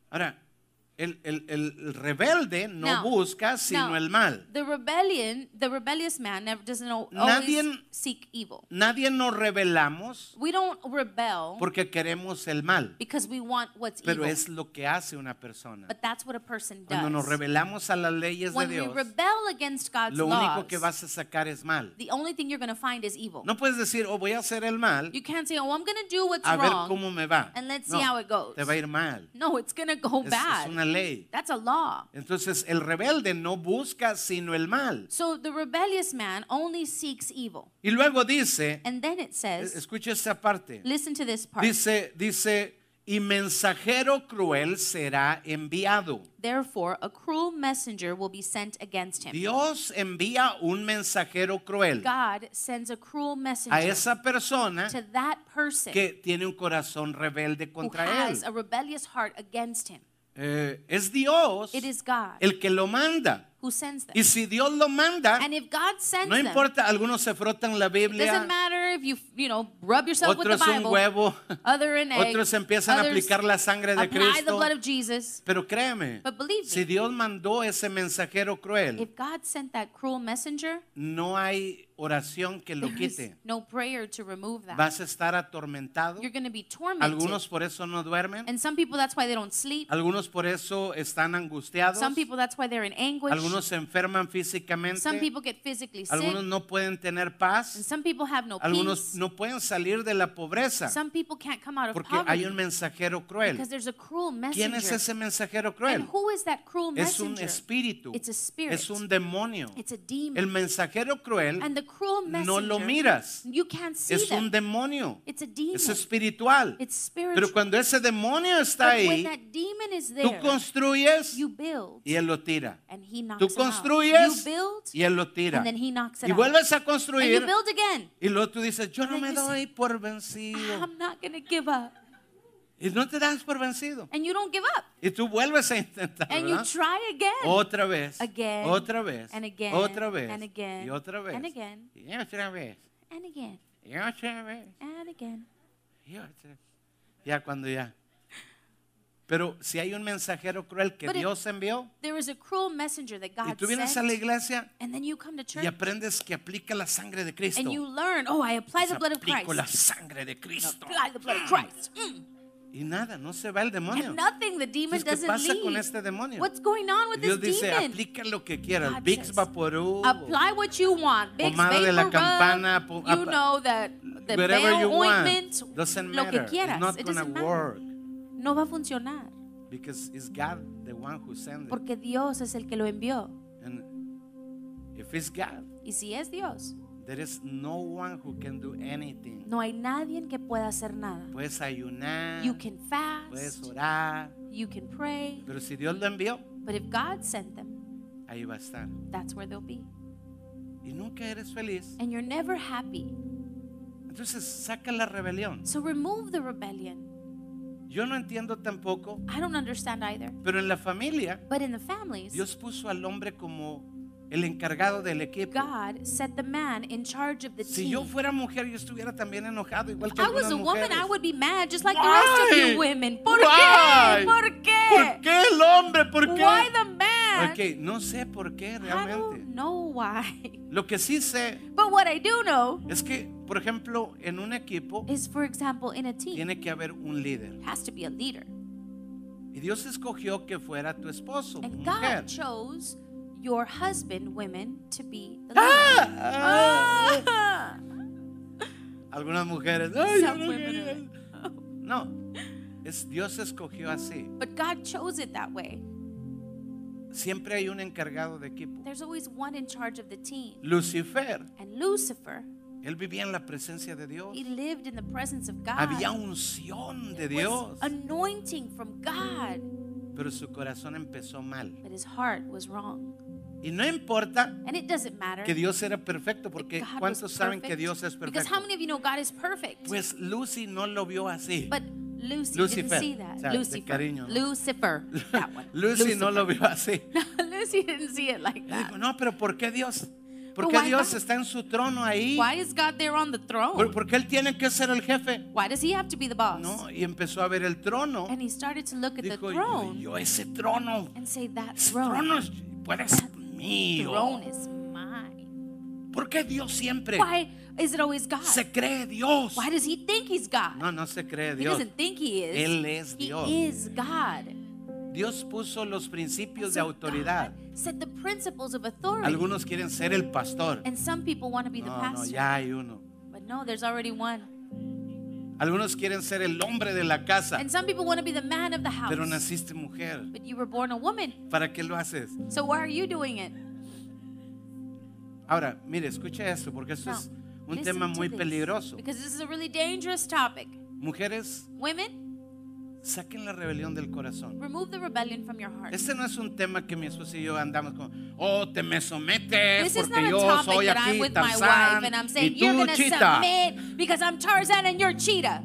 S1: El, el- el rebelde no
S2: Now-
S1: busca sino
S2: now,
S1: el mal.
S2: The rebellion, the rebellious man never doesn't al-
S1: Nadie-
S2: always seek evil.
S1: Nadie nos rebelamos
S2: We don't rebel
S1: porque queremos el mal,
S2: because we want what's
S1: pero
S2: evil.
S1: es lo que hace una persona.
S2: but that's what a person
S1: Cuando nos
S2: does.
S1: rebelamos a las leyes de
S2: When we
S1: Dios,
S2: rebel against God's
S1: lo único
S2: laws,
S1: que vas a sacar es mal.
S2: the only thing you're going to find is evil.
S1: No puedes decir, oh, voy a hacer el mal
S2: You can't say, "Oh, I'm going to do what's
S1: a ver
S2: wrong."
S1: cómo me va.
S2: and let's see how it goes.
S1: Te va a ir mal.
S2: No, it's going to go
S1: Es, es
S2: bad.
S1: una ley.
S2: That's a law.
S1: Entonces, el rebelde no busca sino el mal.
S2: So the rebellious man only seeks evil.
S1: Y luego dice,
S2: And then it says,
S1: escucha esta parte.
S2: listen to this part.
S1: Dice, dice, y mensajero cruel será enviado.
S2: Therefore, a cruel messenger will be sent against him.
S1: Dios envía un mensajero cruel
S2: God sends a cruel messenger
S1: a esa persona
S2: to that person
S1: que tiene un corazón rebelde
S2: who has
S1: él.
S2: a rebellious heart against him.
S1: Eh, es Dios
S2: It is God
S1: el que lo manda.
S2: Who sends them.
S1: Y si Dios lo manda,
S2: And if God sends
S1: no importa, algunos se frotan la
S2: it
S1: Biblia,
S2: doesn't matter if you, you know, rub yourself with the
S1: otros un
S2: Bible,
S1: huevo,
S2: other an egg,
S1: otros empiezan a
S2: others
S1: aplicar la sangre de
S2: apply the
S1: Cristo.
S2: blood of Jesus.
S1: Pero créeme,
S2: But believe
S1: si
S2: me,
S1: Dios mandó ese mensajero cruel,
S2: if God sent that cruel messenger,
S1: no hay oración que lo
S2: there is
S1: quite.
S2: no prayer to remove that.
S1: Vas a estar atormentado.
S2: You're going to be tormented.
S1: Algunos por eso no duermen.
S2: and some people, that's why they don't sleep.
S1: Algunos por eso están angustiados.
S2: Some people, that's why they're in anguish.
S1: Algunos se enferman físicamente.
S2: Some people get physically sick.
S1: Algunos no pueden tener
S2: and
S1: paz.
S2: some people have no
S1: Algunos
S2: peace.
S1: no pueden salir de la pobreza
S2: Some people can't come out of
S1: porque
S2: poverty
S1: hay un mensajero cruel.
S2: because there's a cruel
S1: ¿Quién
S2: messenger.
S1: es ese mensajero
S2: and
S1: cruel?
S2: who is that cruel
S1: Es un
S2: messenger?
S1: espíritu.
S2: It's a spirit.
S1: Es un demonio.
S2: It's a demon.
S1: El mensajero cruel
S2: and the cruel messenger,
S1: no lo miras.
S2: you can't see
S1: es
S2: them.
S1: un demonio.
S2: it's a demon.
S1: Es espiritual.
S2: it's spiritual.
S1: Pero cuando ese demonio está
S2: but when
S1: ahí,
S2: that demon is
S1: tú
S2: there,
S1: construyes
S2: you build
S1: y él lo tira.
S2: and he knocks
S1: Tú
S2: it out.
S1: construyes
S2: You build
S1: y él lo tira.
S2: and then he knocks it
S1: Y
S2: out.
S1: vuelves a
S2: and you
S1: construir
S2: build again.
S1: y luego tú dices, yo no me doy por vencido.
S2: I'm not give up.
S1: Y no te das por vencido.
S2: And you don't give up.
S1: Y tú vuelves a intentar,
S2: And you try again.
S1: Otra vez.
S2: Again,
S1: Otra vez.
S2: and again,
S1: Otra vez.
S2: and again,
S1: y otra vez.
S2: and again.
S1: Y otra vez.
S2: and again.
S1: Y otra vez.
S2: And again.
S1: y otra- Ya cuando ya. Pero si hay un mensajero cruel que
S2: But
S1: Dios envió
S2: There is a cruel messenger that
S1: y
S2: God
S1: tú vienes a la iglesia
S2: and then you come to church
S1: y aprendes que aplica la sangre de Cristo.
S2: and you learn, oh, I apply the blood of
S1: Aplico
S2: Christ.
S1: la sangre de Cristo.
S2: Apply the blood of Christ. Mm.
S1: Y nada, no se va el demonio.
S2: And nothing, the demon
S1: Entonces, ¿qué
S2: doesn't
S1: pasa
S2: leave.
S1: con este demonio?
S2: What's going on with
S1: Dios
S2: this
S1: dice,
S2: demon?
S1: aplica lo que quieras.
S2: God
S1: Vicks Vaporub.
S2: Apply what you want.
S1: De la campana,
S2: you know that the
S1: whatever you want.
S2: ointment,
S1: Doesn't
S2: lo que quieras.
S1: It's not
S2: It
S1: gonna
S2: doesn't matter. No va a funcionar.
S1: Because it's God the one who sent it.
S2: Porque Dios es el que lo envió.
S1: And if it's God,
S2: Y si es Dios,
S1: there is no one who can do anything.
S2: no hay nadie que pueda hacer nada.
S1: Puedes ayunar,
S2: You can fast.
S1: puedes orar,
S2: you can pray,
S1: pero si Dios lo envió,
S2: but if God sent them,
S1: ahí va a estar.
S2: that's where they'll be.
S1: Y nunca eres feliz.
S2: And you're never happy.
S1: Entonces saca la rebelión.
S2: So remove the rebellion.
S1: Yo no entiendo tampoco,
S2: I don't understand either.
S1: pero en la familia
S2: But in the families,
S1: Dios puso al hombre como el encargado del equipo.
S2: God set the man in charge of the
S1: Si
S2: team.
S1: yo fuera mujer, yo estuviera también enojado, igual que
S2: I was a woman,
S1: mujeres.
S2: I would be mad just like the rest of
S1: Why?
S2: you women. ¿Por
S1: Why?
S2: qué? ¿Por
S1: ¿Por
S2: qué?
S1: qué el hombre? ¿Por qué?
S2: Why the man?
S1: Ok, no sé por qué
S2: I
S1: realmente.
S2: don't know why.
S1: Lo que sí sé
S2: But what I do know
S1: es que, por ejemplo, en un equipo
S2: is, for example, in a team,
S1: tiene que haber un líder.
S2: has to be a leader.
S1: Y Dios escogió que fuera tu esposo,
S2: And
S1: mujer.
S2: God chose your husband, women, to be the
S1: ¡Ah!
S2: leader.
S1: ¡Ah!
S2: Ah!
S1: Algunas mujeres. "Ay, yo
S2: Some
S1: no
S2: women
S1: quería".
S2: are-
S1: No, es Dios escogió así.
S2: But God chose it that way.
S1: Siempre hay un encargado de equipo.
S2: There's always one in charge of the team.
S1: Lucifer,
S2: And Lucifer,
S1: él vivía en la presencia de Dios.
S2: he lived in the presence of God.
S1: Había unción de Dios,
S2: anointing from God,
S1: pero su corazón empezó mal.
S2: but his heart was wrong.
S1: Y no importa
S2: And it doesn't matter.
S1: que Dios era perfecto, porque ¿cuántos saben que Dios es
S2: Because
S1: perfecto?
S2: how many of you know God is perfect?
S1: Pues Lucy no lo vio así.
S2: but Lucy
S1: Lucifer,
S2: didn't see that.
S1: o sea,
S2: Lucifer.
S1: cariño, ¿no?
S2: Lucifer. That one.
S1: Lucy no lo vio así.
S2: Lucy didn't see it like that.
S1: no, pero ¿por qué Dios? ¿Por qué
S2: why
S1: Dios
S2: God?
S1: está en su trono ahí?
S2: Why is God there on the
S1: ¿Por,
S2: throne?
S1: por qué él tiene que ser el jefe?
S2: Why does he have to be the boss?
S1: No, y empezó a ver el trono.
S2: And he started to look at the
S1: Dijo, yo,
S2: throne
S1: yo ese trono,
S2: and say, That
S1: ese
S2: throne,
S1: trono es- puede ser mío.
S2: throne is mine.
S1: ¿Por qué Dios siempre
S2: Why is it always God?
S1: se cree Dios?
S2: Why does he think he's God?
S1: No, no se cree
S2: He
S1: Dios.
S2: doesn't think he is.
S1: Él es
S2: he
S1: Dios.
S2: is God.
S1: Dios puso los principios de
S2: So
S1: autoridad.
S2: God set the principles of authority.
S1: Algunos quieren ser el pastor.
S2: and some people want to be the
S1: No, no,
S2: pastor.
S1: ya hay uno.
S2: But no, there's already one.
S1: Algunos quieren ser el hombre de la casa,
S2: And some people want to be the man of the house.
S1: pero naciste mujer.
S2: But you were born a woman.
S1: ¿Para qué lo haces?
S2: So why are you doing it?
S1: Ahora, mire, escucha esto, porque esto
S2: Now,
S1: es un tema muy
S2: this,
S1: peligroso.
S2: Because this is a really dangerous topic.
S1: Mujeres,
S2: Women,
S1: saquen la rebelión del corazón.
S2: remove the rebellion from your heart.
S1: Este no es un tema que mi esposa y yo andamos con, oh, te me sometes
S2: This is not
S1: porque
S2: a
S1: yo
S2: topic
S1: soy
S2: that I'm
S1: aquí
S2: with my wife
S1: Tarzán
S2: and I'm
S1: y
S2: saying you're
S1: tú chita.
S2: submit because I'm Tarzan and you're Cheetah.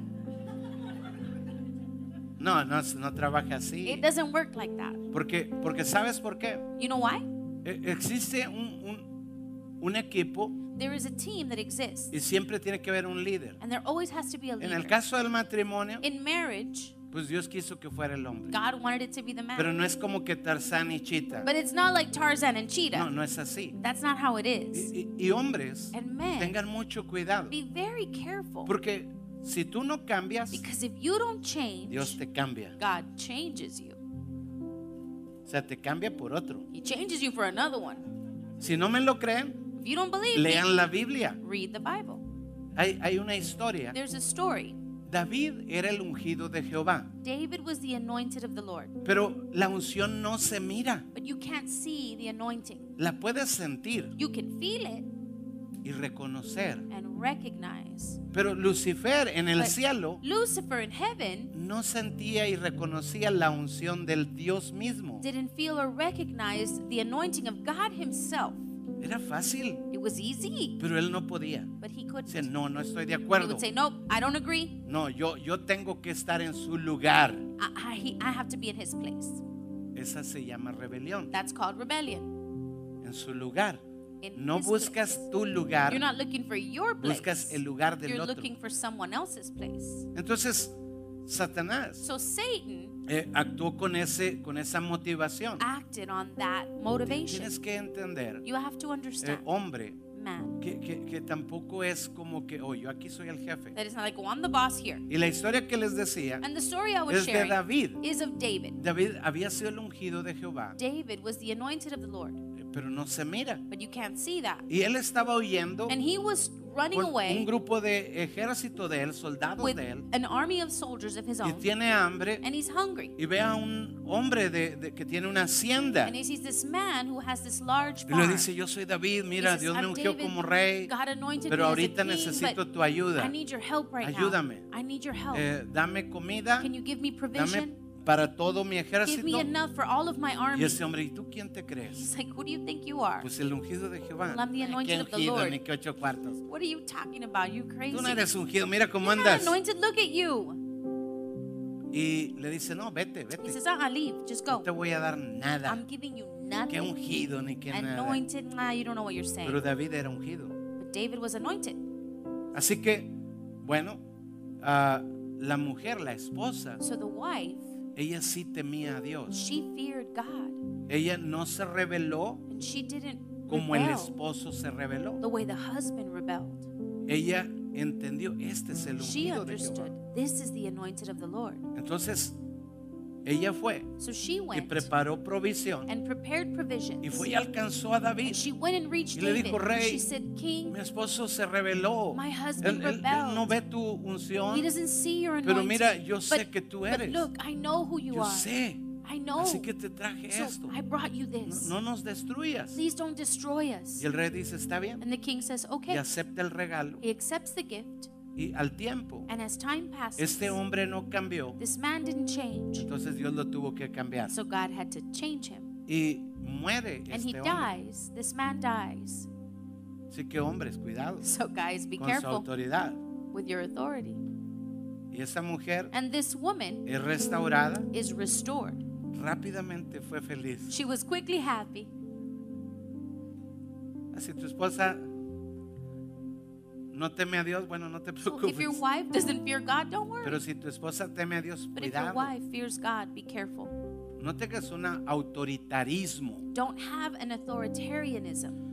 S1: No, no, no trabaja así.
S2: It doesn't work like that.
S1: Porque, porque ¿sabes por qué?
S2: You know why?
S1: E- Existe un, un, un equipo
S2: There is a team that exists
S1: y siempre tiene que haber un líder.
S2: and there always has to be a
S1: En
S2: leader.
S1: el caso del matrimonio,
S2: In marriage,
S1: pues Dios quiso que fuera el hombre.
S2: God wanted it to be the
S1: Pero
S2: man.
S1: no es como que Tarzán y Chita.
S2: But it's not like Tarzan and Cheetah.
S1: No, no es así.
S2: That's not how it is.
S1: Y, y- y hombres,
S2: And men,
S1: tengan mucho cuidado.
S2: be very careful
S1: Porque si tú no cambias,
S2: because if you don't change,
S1: Dios te cambia.
S2: God changes you.
S1: O sea, te cambia por otro.
S2: He changes you for another one.
S1: Si no me lo creen,
S2: If you don't believe
S1: lean
S2: me,
S1: la Biblia.
S2: read the Bible.
S1: Hay, hay una historia.
S2: There's a story.
S1: David era el ungido de Jehová.
S2: David was the anointed of the Lord,
S1: Pero la unción no se mira.
S2: but you can't see the anointing.
S1: La puedes sentir
S2: You can feel it
S1: y reconocer.
S2: and recognize.
S1: Pero Lucifer en el
S2: But
S1: cielo
S2: Lucifer in heaven
S1: no sentía y reconocía la unción del Dios mismo.
S2: didn't feel or recognize the anointing of God Himself.
S1: Era fácil,
S2: It was easy,
S1: pero él no podía.
S2: but he
S1: Dice,
S2: couldn't.
S1: no, no estoy de
S2: He
S1: acuerdo.
S2: would say, Nope, I don't agree.
S1: No, yo, yo tengo que estar en su lugar.
S2: I, I, he- I have to be in His place.
S1: Esa se llama rebelión.
S2: That's called rebellion.
S1: En su lugar.
S2: In
S1: No
S2: his
S1: buscas
S2: place.
S1: tu lugar.
S2: You're not looking for your place.
S1: Buscas el lugar del
S2: You're
S1: otro.
S2: looking for someone else's place.
S1: Entonces, Satanás
S2: So Satan
S1: eh, actuó con, ese, con esa motivación.
S2: acted on that motivation.
S1: Tienes que entender,
S2: You have to
S1: eh,
S2: understand,
S1: hombre, que, que- que tampoco es como que, oh, yo aquí soy el jefe.
S2: that not like, well, I'm the boss here.
S1: Y la historia que les decía
S2: And the story I was
S1: es de David.
S2: is of David.
S1: David había sido el ungido de Jehová,
S2: David was the anointed of the Lord,
S1: pero no se mira.
S2: but you can't see that.
S1: Y él estaba huyendo
S2: And he was running
S1: con un
S2: away
S1: grupo de ejército de él, soldados
S2: with
S1: de él,
S2: an army of soldiers of his
S1: y
S2: own,
S1: tiene hambre
S2: and he's hungry.
S1: y ve a un hombre de, de- que tiene una hacienda
S2: And he sees this man who has this large
S1: y le
S2: farm.
S1: dice, yo soy David,
S2: He
S1: mira,
S2: says,
S1: Dios me
S2: "I'm
S1: ungió
S2: David.
S1: como rey,
S2: God anointed
S1: pero
S2: me as a
S1: ahorita
S2: king,
S1: necesito
S2: but
S1: tu ayuda.
S2: I need your help right
S1: Ayúdame.
S2: now. I need your help.
S1: Eh, dame comida,
S2: Can you give me
S1: dame
S2: provision?
S1: Para todo mi
S2: Give
S1: ejército.
S2: me enough for all of my
S1: Y ese hombre, ¿y tú quién te crees?
S2: He's like, who do you think you are?
S1: Pues el ungido de Jehová.
S2: Well, I'm the
S1: Ay,
S2: anointed
S1: ¿Qué
S2: of the
S1: ungido?
S2: Lord.
S1: Ni que ocho cuartos.
S2: What are you talking about? You crazy?
S1: Tú no eres ungido, mira cómo
S2: You're not
S1: andas.
S2: anointed. Look at you.
S1: Y le dice, no, vete,
S2: He
S1: vete.
S2: says, leave. Just go.
S1: No te voy a dar nada.
S2: I'm giving you
S1: Que
S2: nothing.
S1: ungido ni que nada.
S2: Anointed, nah, you don't know what you're saying.
S1: Pero David era ungido.
S2: But David was anointed.
S1: Así que, bueno, ah, la mujer, la esposa,
S2: So the wife,
S1: ella sí temía a Dios.
S2: she feared God.
S1: Ella no se rebeló
S2: And she didn't
S1: como el
S2: rebel
S1: esposo se rebeló.
S2: the way the husband rebelled.
S1: Ella entendió, este es el
S2: She
S1: ungido de Jehová.
S2: understood, this is the anointed of the Lord.
S1: Entonces, ella fue
S2: So she
S1: y
S2: went
S1: preparó provisión
S2: and prepared provisions.
S1: y fue y alcanzó a David.
S2: And she went and reached
S1: Y le dijo, "Rey,
S2: she said, King,
S1: Mi esposo se rebeló.
S2: My husband
S1: él- no ve tu unción.
S2: he doesn't see your
S1: Pero
S2: anointing.
S1: mira, yo sé
S2: but,
S1: que tú
S2: but
S1: eres.
S2: look, I know who you
S1: Yo
S2: are.
S1: sé.
S2: I know.
S1: Así que te traje
S2: so
S1: esto.
S2: I brought you
S1: No,
S2: this.
S1: no nos destruyas.
S2: Please don't destroy us.
S1: Y el rey dice, está bien.
S2: And the king says,
S1: Y
S2: okay.
S1: acepta el regalo.
S2: He accepts the gift.
S1: Y al tiempo,
S2: And as time passes,
S1: este hombre no cambió.
S2: this man didn't change.
S1: Entonces Dios lo tuvo que cambiar.
S2: So God had to change him.
S1: Y muere
S2: And he
S1: este hombre.
S2: dies. This man dies.
S1: Así que hombres, cuidado
S2: So guys, be
S1: con su
S2: careful
S1: autoridad.
S2: with your authority.
S1: Y esa mujer
S2: And this woman
S1: es restaurada,
S2: is restored.
S1: rápidamente fue feliz.
S2: She was quickly happy.
S1: Si tu esposa no teme a Dios, bueno, no te
S2: So if
S1: preocupes.
S2: your wife doesn't fear God, don't worry.
S1: Pero si tu esposa teme a Dios,
S2: But if your
S1: cuidado.
S2: wife fears God, be careful.
S1: No tengas un autoritarismo.
S2: Don't have an authoritarianism.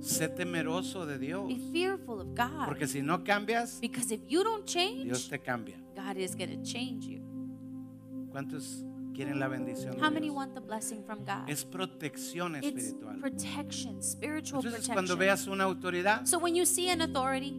S1: Sé temeroso de Dios.
S2: Be fearful of God.
S1: Porque si no cambias,
S2: Because if you don't
S1: Dios
S2: change,
S1: te cambia.
S2: God is going to change you.
S1: ¿Cuántos quieren la bendición
S2: How
S1: de
S2: many
S1: Dios?
S2: want the blessing from God?
S1: Es protección
S2: It's
S1: espiritual.
S2: protection, spiritual
S1: Entonces, cuando
S2: protection.
S1: veas una autoridad,
S2: So when you see an authority,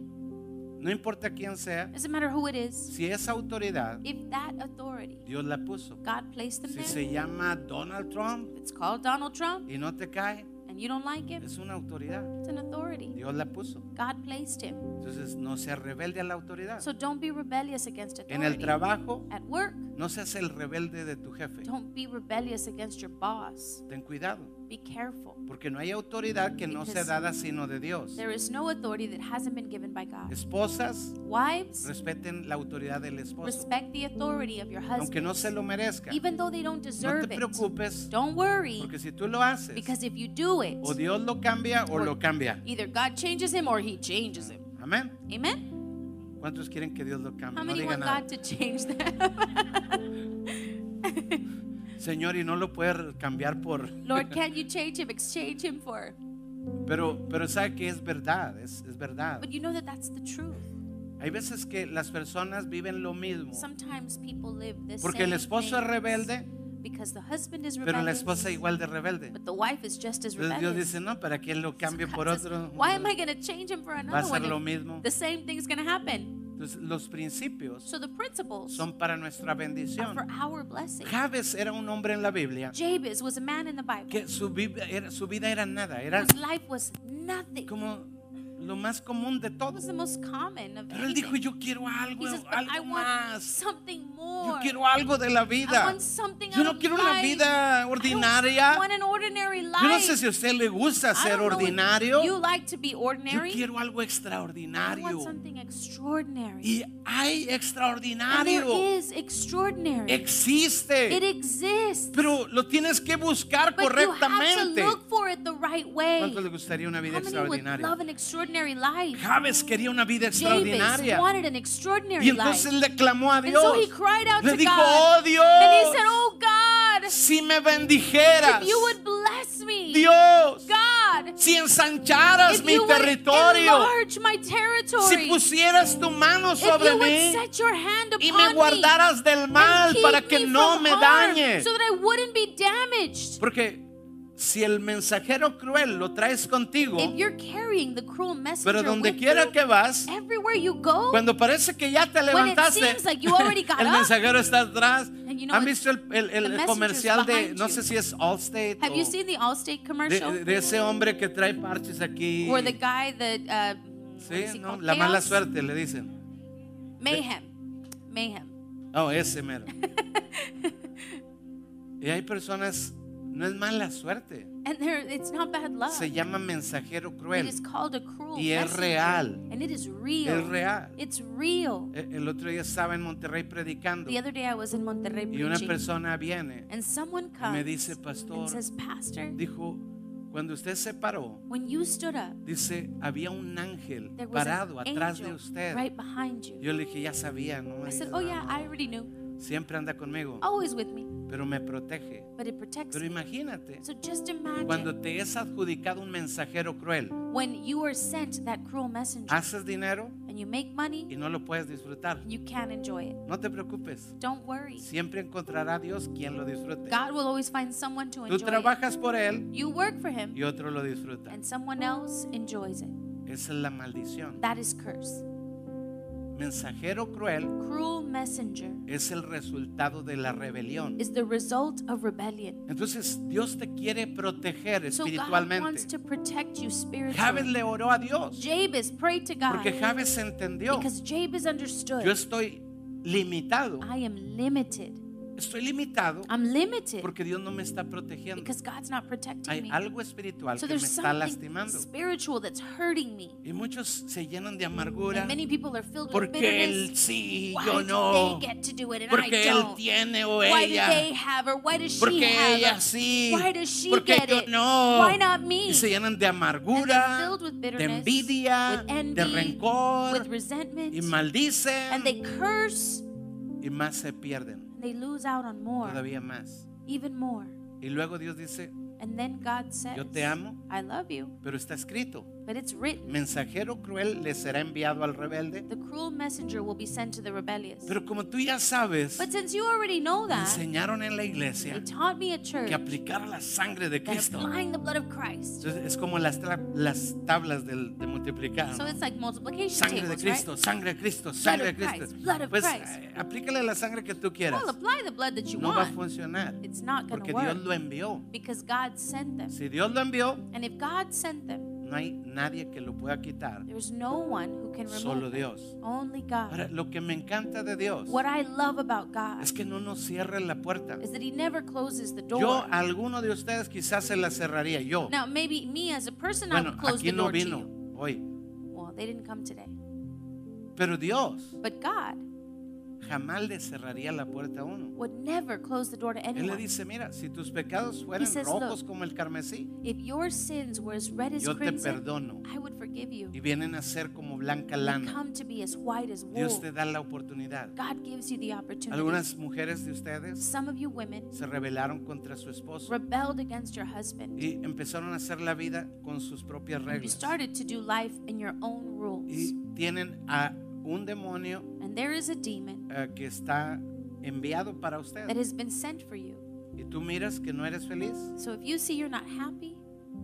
S1: no importa quién sea,
S2: doesn't matter who it is,
S1: si esa autoridad
S2: if that authority,
S1: Dios la puso.
S2: God placed them
S1: Si
S2: there,
S1: se llama Donald Trump
S2: it's called Donald Trump,
S1: y no te cae,
S2: and you don't like him,
S1: es una autoridad.
S2: it's an authority.
S1: Dios la puso.
S2: God placed him.
S1: Entonces no seas rebelde a la autoridad.
S2: So don't be rebellious against
S1: En el
S2: authority.
S1: trabajo,
S2: At work,
S1: no seas el rebelde de tu jefe.
S2: don't be rebellious against your boss.
S1: Ten cuidado,
S2: Be careful.
S1: porque no hay autoridad que no sea
S2: Because
S1: dada sino de Dios.
S2: There is no authority that hasn't been given by God.
S1: Esposas,
S2: Wives,
S1: respeten la autoridad del esposo,
S2: respect the authority of your
S1: aunque no
S2: husband,
S1: se lo merezca.
S2: even though they don't
S1: No
S2: deserve
S1: te
S2: it.
S1: preocupes,
S2: Don't worry,
S1: porque si tú lo haces,
S2: because if you do it,
S1: o Dios lo cambia o lo cambia.
S2: either God changes him or he changes him.
S1: Amén.
S2: Amen?
S1: ¿Cuántos quieren que Dios lo cambie?
S2: How
S1: No
S2: many
S1: digan
S2: want. God to change them?
S1: Señor, y no lo puede cambiar por...
S2: Lord, can't you change him? Exchange him for.
S1: Pero, pero sabe que es verdad, es, es verdad.
S2: But you know that that's the truth.
S1: Hay veces que las personas viven lo mismo.
S2: Sometimes people live the
S1: Porque
S2: same
S1: el esposo es rebelde,
S2: because the husband is
S1: pero la
S2: rebellious,
S1: esposa igual de rebelde.
S2: but the wife is just as
S1: Entonces Dios
S2: rebellious.
S1: dice, no, ¿para qué lo
S2: So
S1: cambio
S2: God
S1: por
S2: says,
S1: otro?
S2: Why am I going to change him for
S1: Va a
S2: another
S1: ser lo mismo.
S2: The same thing's going to happen.
S1: Entonces los principios
S2: So the principles
S1: son para nuestra
S2: are
S1: bendición.
S2: for our blessing.
S1: Jabes era un hombre en la Biblia
S2: Jabez was a man in the Bible
S1: que su vida era, su vida era nada, era
S2: whose life was nothing.
S1: como lo más común de todo. Pero él dijo, yo quiero algo,
S2: says,
S1: algo más. Yo quiero algo de la vida. Yo no quiero una vida ordinaria. Yo no sé si a usted le gusta ser ordinario.
S2: You like to be
S1: Yo quiero algo extraordinario. Y hay extraordinario. Existe. Pero lo tienes que buscar
S2: but
S1: correctamente.
S2: right.
S1: ¿Cuánto le gustaría una vida extraordinaria?
S2: Extraordinary life?
S1: Quería una vida extraordinaria.
S2: wanted an extraordinary
S1: Y entonces
S2: life.
S1: le clamó a
S2: And
S1: Dios.
S2: so he cried out
S1: Le
S2: to
S1: dijo,
S2: God.
S1: oh
S2: And he said,
S1: Dios,
S2: Oh God,
S1: si me bendijeras,
S2: if you would bless me,
S1: Dios,
S2: God,
S1: si ensancharas
S2: if
S1: mi
S2: you would
S1: territorio,
S2: enlarge my
S1: si pusieras tu mano
S2: if
S1: sobre
S2: would
S1: mí
S2: set your hand
S1: y me guardaras del mal para que no me dañe.
S2: so that I wouldn't be damaged.
S1: Porque si el mensajero cruel lo traes contigo, pero donde quiera
S2: you,
S1: que vas,
S2: you go,
S1: cuando parece que ya te levantaste,
S2: like you
S1: el mensajero está atrás.
S2: you know
S1: ¿Han visto el, el- el comercial de,
S2: behind
S1: no
S2: you.
S1: sé si es Allstate
S2: have
S1: o
S2: you seen the Allstate commercial?
S1: de, de ese hombre que trae parches aquí?
S2: Or the guy that uh,
S1: Sí, no, la mala suerte le dicen.
S2: Mayhem. Mayhem.
S1: Oh, ese mero. y hay personas, no es mala suerte,
S2: And there, it's not bad luck.
S1: se llama mensajero
S2: It
S1: cruel
S2: is called a cruel
S1: y es
S2: messenger.
S1: real.
S2: And it is real.
S1: Es real.
S2: It's real.
S1: E- El otro día estaba en Monterrey predicando
S2: The other day I was in Monterrey
S1: y una persona viene
S2: and someone comes
S1: me dice, pastor,
S2: and says, Pastor,
S1: dijo, cuando usted se paró,
S2: when you stood up,
S1: dice, había un ángel parado atrás de usted.
S2: right behind you.
S1: Yo le dije, ya sabía, no
S2: I said, Oh yeah. I already knew.
S1: Siempre anda conmigo,
S2: Always with me,
S1: pero me protege.
S2: but it protects
S1: Pero imagínate,
S2: So just imagine
S1: cuando te es adjudicado un mensajero cruel,
S2: when you are sent that cruel messenger
S1: haces dinero
S2: and you make money
S1: y no lo puedes disfrutar.
S2: and you can't enjoy it.
S1: No te preocupes,
S2: Don't worry.
S1: siempre encontrará Dios quien lo disfrute.
S2: God will always find someone to
S1: Tú
S2: enjoy it.
S1: trabajas por él
S2: You work for him
S1: y otro lo disfruta.
S2: and someone else enjoys it.
S1: Esa es la maldición.
S2: That is curse.
S1: Mensajero cruel
S2: Cruel messenger
S1: es el resultado de la rebelión.
S2: is the result of rebellion.
S1: Entonces Dios te quiere proteger
S2: So God wants
S1: espiritualmente.
S2: to protect you spiritually.
S1: le oró a Dios
S2: Jabez prayed to God
S1: porque Jabez entendió.
S2: because Jabez
S1: Yo
S2: understood
S1: estoy limitado,
S2: I am limited,
S1: estoy limitado
S2: I'm limited
S1: porque Dios no me está protegiendo.
S2: because God's not protecting
S1: Hay
S2: me.
S1: algo espiritual
S2: So
S1: que me está lastimando.
S2: spiritual that's hurting me.
S1: Y muchos se llenan de amargura
S2: And many people are filled with
S1: porque él
S2: bitterness.
S1: sí,
S2: Why
S1: yo no.
S2: they get to do it and I
S1: Porque él
S2: don't?
S1: tiene o
S2: Why do
S1: ella.
S2: they have her? Why does she
S1: Porque
S2: have
S1: ella sí.
S2: Why does she
S1: Porque
S2: get
S1: yo
S2: it?
S1: no.
S2: Why not me?
S1: Y se llenan de amargura,
S2: filled with
S1: de envidia,
S2: with envy,
S1: de rencor
S2: with resentment,
S1: y maldicen
S2: and they curse
S1: y más se pierden,
S2: they lose out on more,
S1: todavía más.
S2: even more.
S1: Y luego Dios dice,
S2: And then God says,
S1: yo te amo,
S2: I love you,
S1: pero está escrito,
S2: but it's written.
S1: mensajero cruel le será enviado al rebelde.
S2: The cruel messenger will be sent to the rebellious.
S1: Pero como tú ya sabes,
S2: But since you already know
S1: me
S2: that,
S1: enseñaron en la
S2: they
S1: iglesia
S2: taught me at church
S1: que aplicara la sangre de Cristo.
S2: applying the blood of Christ.
S1: Entonces, es como las, las tablas del- de multiplicar.
S2: So it's like multiplication
S1: Sangre de
S2: tables,
S1: Cristo,
S2: right?
S1: sangre de Cristo, sangre de
S2: of Christ,
S1: Cristo.
S2: blood of
S1: Pues
S2: Christ.
S1: eh, aplícale la sangre que tú quieras.
S2: Well, apply the blood that you
S1: No va a
S2: want.
S1: funcionar
S2: It's not going
S1: porque
S2: to
S1: Dios
S2: work
S1: lo envió.
S2: because God sent them.
S1: Si Dios lo envió,
S2: And if God sent them,
S1: no hay nadie que lo pueda quitar,
S2: there's no one who can
S1: solo
S2: remove.
S1: Dios.
S2: Only God.
S1: Ahora, lo que me encanta de Dios
S2: What I love about God
S1: es que no nos cierre la puerta.
S2: is that He never closes the door.
S1: Yo a alguno de ustedes quizás se la cerraría. Yo,
S2: Now, maybe me as a person, I
S1: bueno,
S2: would close
S1: aquí
S2: the
S1: no
S2: door to
S1: vino
S2: you.
S1: hoy,
S2: Well, they didn't come today.
S1: pero Dios
S2: But God
S1: jamás le cerraría la puerta a uno.
S2: would never close the door to
S1: Él le
S2: anyone.
S1: dice, mira, si tus pecados fueran
S2: says,
S1: rojos
S2: "Look,
S1: como el carmesí,
S2: If your sins were as red as
S1: yo te perdono.
S2: I would forgive you.
S1: Y vienen a ser como blanca lana.
S2: come to be as white as wool.
S1: Dios te da la oportunidad.
S2: God gives you the opportunity.
S1: Algunas mujeres de ustedes
S2: Some of you women
S1: se rebelaron contra su esposo
S2: rebelled against your husband.
S1: y empezaron a hacer la vida con sus propias
S2: You
S1: reglas.
S2: started to do life in your own rules.
S1: Y tienen a un demonio
S2: there is a demon
S1: eh, que está enviado para
S2: that has been sent for you.
S1: Y tú miras que no eres feliz
S2: So if you see you're not happy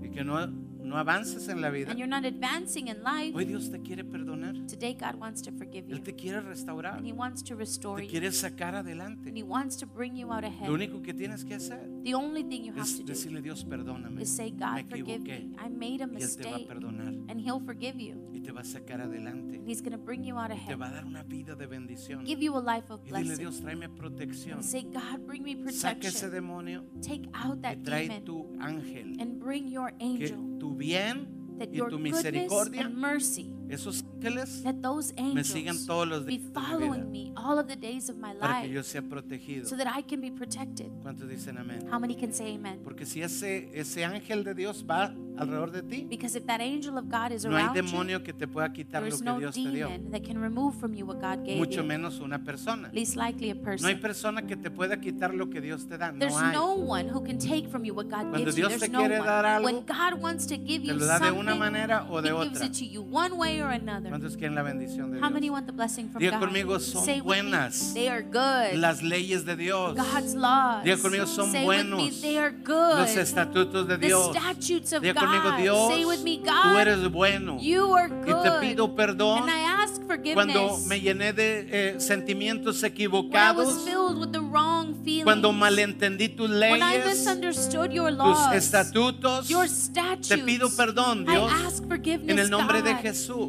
S1: y que no, no avances en la vida.
S2: and you're not advancing in life,
S1: Hoy Dios te quiere perdonar.
S2: today God wants to forgive you.
S1: Él te quiere restaurar.
S2: And He wants to restore
S1: Te
S2: you.
S1: quiere sacar
S2: And. He wants to bring you out
S1: Lo
S2: ahead.
S1: único que tienes que hacer
S2: The only thing you have
S1: es
S2: to do
S1: decirle Dios perdóname.
S2: is say,
S1: Me
S2: God, forgive
S1: equivoqué.
S2: me. I made a
S1: Y Él te va a
S2: mistake.
S1: perdonar
S2: And He'll forgive you.
S1: Y te va a sacar adelante.
S2: And He's going to bring you out
S1: Te
S2: ahead.
S1: va a dar una vida de bendición.
S2: Give you a life of
S1: Y dile
S2: blessing.
S1: Dios, tráeme protección.
S2: And say, God, bring me
S1: Saca ese
S2: protection.
S1: demonio
S2: Take out
S1: y
S2: that
S1: trae
S2: demon
S1: tu ángel.
S2: and bring your
S1: Que
S2: angel.
S1: tu bien
S2: That
S1: y
S2: your
S1: tu misericordia,
S2: and mercy,
S1: esos ángeles,
S2: that those
S1: me sigan
S2: angels
S1: todos los
S2: be
S1: días de mi
S2: following
S1: vida
S2: me all of the days of my
S1: para que
S2: life
S1: yo sea protegido.
S2: so that I can be protected.
S1: ¿Cuántos dicen amén?
S2: How many can say amen?
S1: Porque si ese, ese ángel de Dios va alrededor de ti,
S2: Because if that angel of God is
S1: no hay
S2: around you,
S1: demonio que te pueda quitar lo que
S2: no
S1: Dios te dio.
S2: that can remove from you what God gave
S1: Mucho
S2: you.
S1: menos una persona.
S2: Least likely a
S1: No hay
S2: person.
S1: persona que te pueda quitar lo que Dios te da.
S2: There's
S1: No hay.
S2: no one who can take from you what God
S1: Cuando
S2: gives you.
S1: Dios
S2: There's
S1: te
S2: no
S1: quiere dar algo,
S2: When God wants to give
S1: Te
S2: you
S1: lo da de una manera o de otra.
S2: it to you one way or another.
S1: ¿Cuántos quieren la bendición de
S2: How many
S1: Dios?
S2: want the blessing from
S1: Diga
S2: God?
S1: conmigo, son
S2: Say with me,
S1: buenas
S2: they are good.
S1: Las leyes de Dios,
S2: God's laws.
S1: Diga conmigo, son
S2: Say with me,
S1: buenos.
S2: they are good.
S1: los estatutos de
S2: the
S1: Dios.
S2: statutes of
S1: Diga
S2: God.
S1: conmigo, Dios,
S2: Say with me,
S1: tú
S2: God,
S1: eres bueno.
S2: you are
S1: Y
S2: good.
S1: te pido perdón
S2: and I ask forgiveness
S1: cuando me llené de eh, sentimientos
S2: when I was
S1: equivocados,
S2: filled with the wrong feelings.
S1: cuando malentendí tus
S2: when I
S1: leyes,
S2: misunderstood your
S1: tus
S2: laws.
S1: estatutos.
S2: your statutes.
S1: Te pido perdón,
S2: I
S1: Dios,
S2: ask forgiveness,
S1: en el nombre de
S2: God,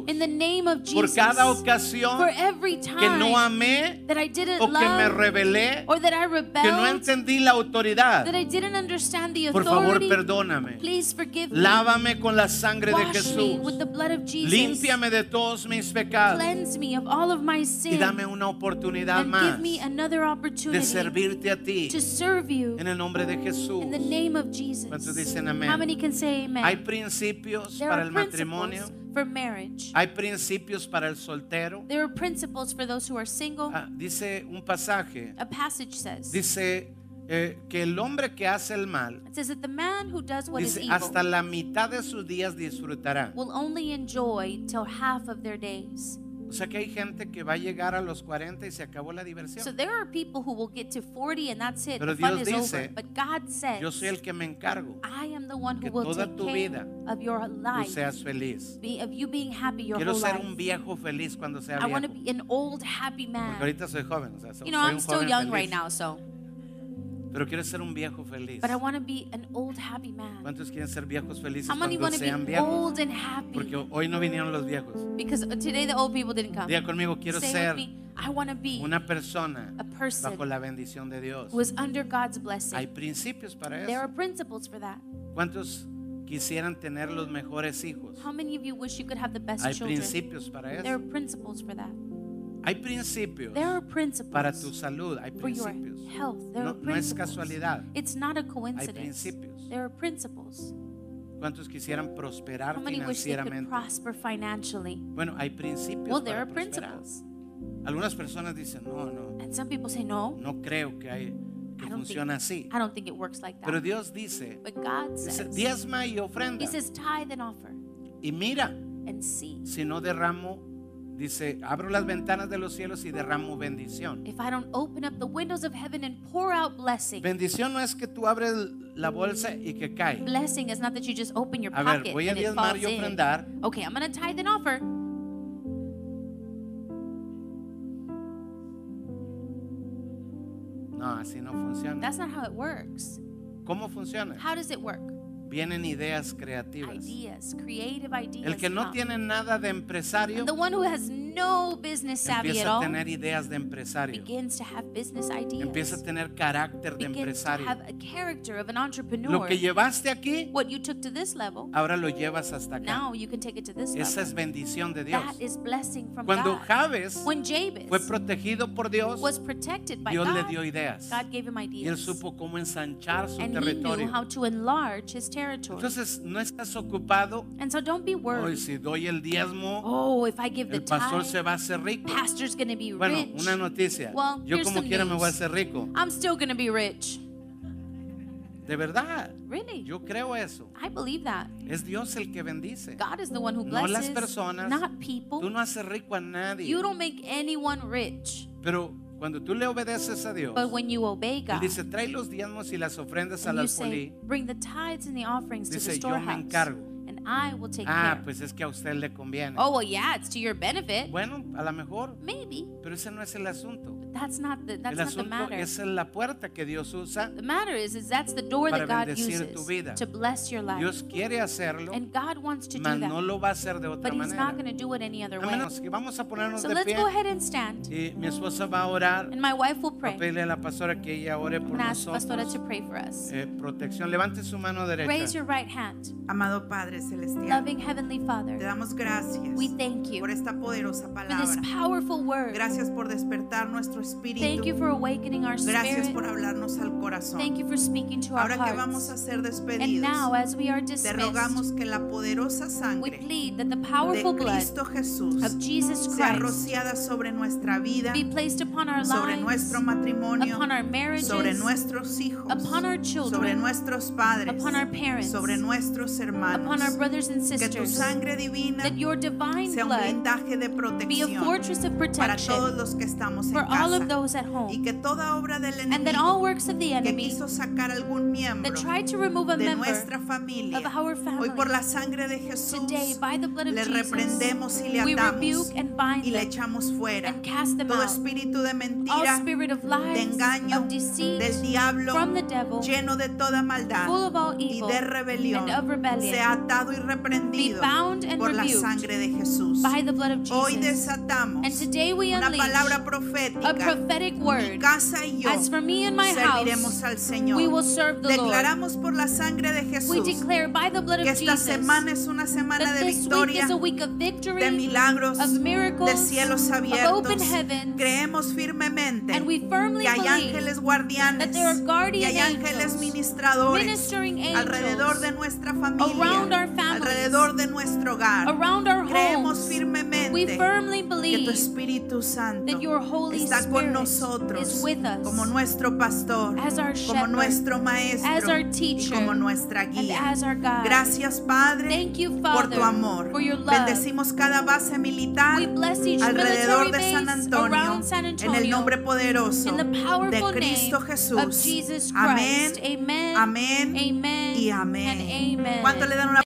S1: Jesús.
S2: In the name of Jesus.
S1: por cada ocasión
S2: for every time
S1: que no amé
S2: that I didn't
S1: o que me rebelé,
S2: or that I
S1: que
S2: rebelled,
S1: no entendí la autoridad.
S2: that I didn't understand the
S1: Por favor,
S2: authority.
S1: perdóname.
S2: Please forgive me.
S1: Lávame con la sangre de
S2: Wash me
S1: Jesús.
S2: with the blood of Jesus.
S1: Límpiame de todos mis pecados
S2: Cleanse me of all of my
S1: y dame una oportunidad
S2: and
S1: más
S2: give me another
S1: de servirte a ti
S2: to serve you
S1: en el nombre de Jesús.
S2: in the name of Jesus.
S1: ¿Cuántos dicen
S2: How
S1: amén?
S2: many can say amen?
S1: Hay principios
S2: there
S1: para el matrimonio,
S2: for marriage.
S1: hay principios para el soltero.
S2: There are principles for those who are single.
S1: Ah, dice un pasaje,
S2: A passage says,
S1: dice eh, que el hombre que hace el mal,
S2: it says that the man who does what is
S1: dice,
S2: evil
S1: hasta la mitad de sus días disfrutará.
S2: will only enjoy till half of their days.
S1: O sea que hay gente que va a llegar a los 40 y se acabó la diversión.
S2: So there are people who will get to 40 and that's it.
S1: Pero
S2: the fun
S1: Dios
S2: is
S1: dice,
S2: over. But God says,
S1: Yo soy el que me encargo
S2: I am the one who
S1: que
S2: will
S1: toda
S2: take
S1: tu
S2: care
S1: vida
S2: of your
S1: tú
S2: life,
S1: seas feliz.
S2: be, of you being happy your
S1: Quiero
S2: whole
S1: ser
S2: life.
S1: un viejo feliz cuando sea
S2: I want to
S1: viejo.
S2: be an old happy
S1: Porque
S2: man.
S1: ahorita soy joven, o sea, so-
S2: You know,
S1: soy
S2: I'm still young
S1: feliz.
S2: right now, so.
S1: Pero quiero ser un viejo feliz.
S2: But I want to be an old happy man.
S1: ¿Cuántos quieren ser viejos felices
S2: How many
S1: cuando
S2: to
S1: sean
S2: be
S1: viejos?
S2: old and happy?
S1: Porque hoy no vinieron los viejos.
S2: Because today the old people didn't come.
S1: Diga conmigo, quiero
S2: Say
S1: ser
S2: with me, I want to be
S1: una persona
S2: a person
S1: bajo la bendición de Dios.
S2: who is under God's
S1: Hay
S2: blessing.
S1: principios para
S2: There are
S1: eso.
S2: principles for that.
S1: ¿Cuántos quisieran tener los mejores hijos?
S2: How many of you wish you could have the best
S1: Hay
S2: children?
S1: principios para
S2: There are
S1: eso.
S2: principles for that.
S1: Hay principios
S2: There are principles
S1: para tu salud. Hay
S2: for your
S1: principios.
S2: health. There
S1: No,
S2: are
S1: no es
S2: principles.
S1: casualidad.
S2: It's not a
S1: Hay
S2: coincidence.
S1: principios.
S2: There are principles.
S1: ¿Cuántos quisieran prosperar
S2: How many wish they could
S1: financieramente?
S2: prosper financially?
S1: Bueno, hay principios
S2: Well, there
S1: para
S2: are
S1: prosperar.
S2: principles.
S1: Algunas personas dicen, no, no,
S2: And some people say, no,
S1: no creo que, hay, que
S2: I don't think,
S1: funciona así.
S2: I don't think it works like
S1: Pero
S2: that.
S1: Dios dice,
S2: But God
S1: dice,
S2: says,
S1: diezma y ofrenda.
S2: He says, tithe and offer
S1: Y mira,
S2: and see.
S1: si no derramo, dice, abro las ventanas de los cielos y derramo bendición.
S2: If I don't open up the windows of heaven and pour out blessing,
S1: Bendición no es que tú abres la bolsa y que cae.
S2: blessing is not that you just open your
S1: A ver,
S2: pocket
S1: voy a
S2: and it falls
S1: y
S2: in.
S1: ofrendar.
S2: Okay, I'm going to tithe and offer.
S1: No, así no funciona.
S2: That's not how it works.
S1: ¿Cómo funciona?
S2: How does it work?
S1: Vienen ideas creativas.
S2: Ideas, creative ideas.
S1: El que no
S2: come.
S1: tiene nada de empresario
S2: No business savvy at
S1: empieza a
S2: all
S1: tener ideas de empresario.
S2: begins to have business ideas.
S1: Empieza a tener carácter de
S2: begins to
S1: empresario.
S2: have a character of an
S1: Lo que llevaste aquí,
S2: What you took to this level,
S1: ahora lo llevas hasta acá.
S2: now you can take it to this
S1: Esa
S2: level.
S1: es bendición de Dios.
S2: That is blessing from
S1: Cuando
S2: God.
S1: Jabes
S2: When Jabez
S1: fue protegido por Dios,
S2: was protected by
S1: Dios le
S2: God,
S1: dio ideas.
S2: God gave him
S1: Y él
S2: ideas.
S1: supo cómo ensanchar su
S2: And he knew
S1: territorio.
S2: how to enlarge his territory.
S1: Entonces, no estás ocupado.
S2: And so don't be
S1: Hoy,
S2: worried.
S1: si doy el diezmo,
S2: Oh, if I give the
S1: el pastor
S2: tithe,
S1: se va a hacer rico.
S2: pastor's going to be
S1: Bueno,
S2: rich.
S1: una noticia.
S2: Well,
S1: Yo como quiera me voy a hacer rico.
S2: I'm still going to be rich.
S1: De verdad.
S2: Really?
S1: Yo creo eso.
S2: I believe that.
S1: Es Dios el que bendice.
S2: God is the one who
S1: No las
S2: blesses,
S1: personas.
S2: not people.
S1: Tú no haces rico a nadie.
S2: You don't make anyone rich.
S1: Pero cuando tú le obedeces a Dios,
S2: But when you obey
S1: Él
S2: God,
S1: dice, trae los diezmos y las ofrendas
S2: you say,
S1: alfolí.
S2: bring the tithes and the offerings to the
S1: Dice, "Yo me
S2: storehouse,
S1: encargo."
S2: I will take
S1: Ah,
S2: care.
S1: pues es que a usted le conviene.
S2: Oh, well, yeah, it's to your benefit.
S1: Bueno, a lo mejor,
S2: Maybe.
S1: pero ese no es el asunto.
S2: That's not the, that's
S1: El
S2: not the
S1: asunto
S2: matter.
S1: es la puerta que Dios usa.
S2: The matter is, is that's the door
S1: Para
S2: that God
S1: bendecir
S2: uses
S1: tu vida.
S2: to bless your life.
S1: Dios quiere hacerlo,
S2: and God wants to do that.
S1: no lo va a hacer de otra
S2: but He's
S1: manera.
S2: not going to do it any other way.
S1: que vamos a ponernos
S2: So
S1: de
S2: let's
S1: pie.
S2: go ahead and stand.
S1: Y mi esposa va a orar.
S2: And my wife will
S1: Va a
S2: pray.
S1: pedirle a la pastora que ella ore por
S2: And ask Pastora
S1: nosotros.
S2: to pray for us.
S1: Eh, protección. Levante su mano
S2: Raise
S1: derecha.
S2: your right hand.
S4: Amado Padre Celestial,
S2: Loving Heavenly
S4: te
S2: Father,
S4: damos gracias
S2: we thank you
S4: por esta poderosa
S2: for this
S4: palabra.
S2: powerful word.
S4: Gracias por despertar nuestro
S2: Thank you for awakening our
S4: Gracias
S2: spirit.
S4: por hablarnos al corazón.
S2: Thank you for speaking to our
S4: Ahora que vamos a
S2: And now, as we are
S4: te rogamos que la poderosa
S2: we
S4: sangre
S2: plead that the
S4: de
S2: powerful
S4: Cristo Jesús
S2: of Jesus
S4: sea
S2: Christ
S4: rociada sobre nuestra vida,
S2: be placed upon our
S4: sobre
S2: lives,
S4: nuestro matrimonio,
S2: upon our marriages,
S4: sobre nuestros hijos,
S2: upon our
S4: sobre
S2: children,
S4: nuestros padres,
S2: upon our parents,
S4: sobre nuestros hermanos.
S2: upon our brothers and
S4: Que tu
S2: sisters,
S4: sangre divina
S2: that your divine
S4: sea un
S2: blood
S4: blindaje de
S2: be a fortress of
S4: para
S2: protection
S4: todos los que estamos en
S2: all of those at
S4: y
S2: home,
S4: que toda obra del
S2: and that all
S4: enemigo
S2: works of the
S4: que
S2: enemy
S4: quiso sacar algún miembro
S2: that tried to remove a
S4: de
S2: member
S4: nuestra familia
S2: of our
S4: hoy por la sangre de Jesús
S2: today by the blood of
S4: le
S2: Jesus,
S4: reprendemos y le
S2: we
S4: atamos
S2: rebuke and bind
S4: y le echamos fuera
S2: and cast them
S4: todo
S2: out.
S4: espíritu de
S2: All
S4: mentira
S2: spirit of
S4: de engaño
S2: of deceit,
S4: del diablo
S2: from the devil,
S4: lleno de toda maldad
S2: full of all
S4: y de rebelión
S2: and of rebellion,
S4: sea atado y
S2: be
S4: reprendido
S2: bound and
S4: por la
S2: rebuked
S4: sangre de Jesús
S2: by the blood of
S4: hoy
S2: Jesus.
S4: desatamos
S2: And today we
S4: una palabra profética
S2: prophetic
S4: mi
S2: word.
S4: casa y yo
S2: As for me and my
S4: serviremos
S2: house,
S4: al Señor.
S2: we will serve the Lord.
S4: Declaramos por la sangre de
S2: We
S4: Jesús
S2: declare by the blood
S4: que
S2: of
S4: esta
S2: Jesus
S4: semana es una semana de
S2: this week
S4: victoria,
S2: is a week of victory,
S4: de milagros,
S2: of miracles,
S4: de cielos
S2: of open
S4: abiertos.
S2: heavens,
S4: Creemos firmemente
S2: and we firmly
S4: que hay ángeles guardianes,
S2: that there are
S4: que
S2: guardian
S4: hay ángeles
S2: angels
S4: ministradores
S2: ministering
S4: alrededor de
S2: angels
S4: nuestra familia,
S2: around our families,
S4: alrededor de nuestro hogar.
S2: around our
S4: Creemos
S2: homes.
S4: firmemente
S2: We firmly
S4: que tu Espíritu Santo
S2: that your Holy
S4: está con nosotros como nuestro pastor, como nuestro maestro y como nuestra guía. Gracias Padre
S2: Thank you,
S4: por tu amor. Bendecimos cada base militar alrededor de San Antonio en el nombre poderoso de Cristo Jesús. Amén, amén y amén. ¿Cuánto le dan una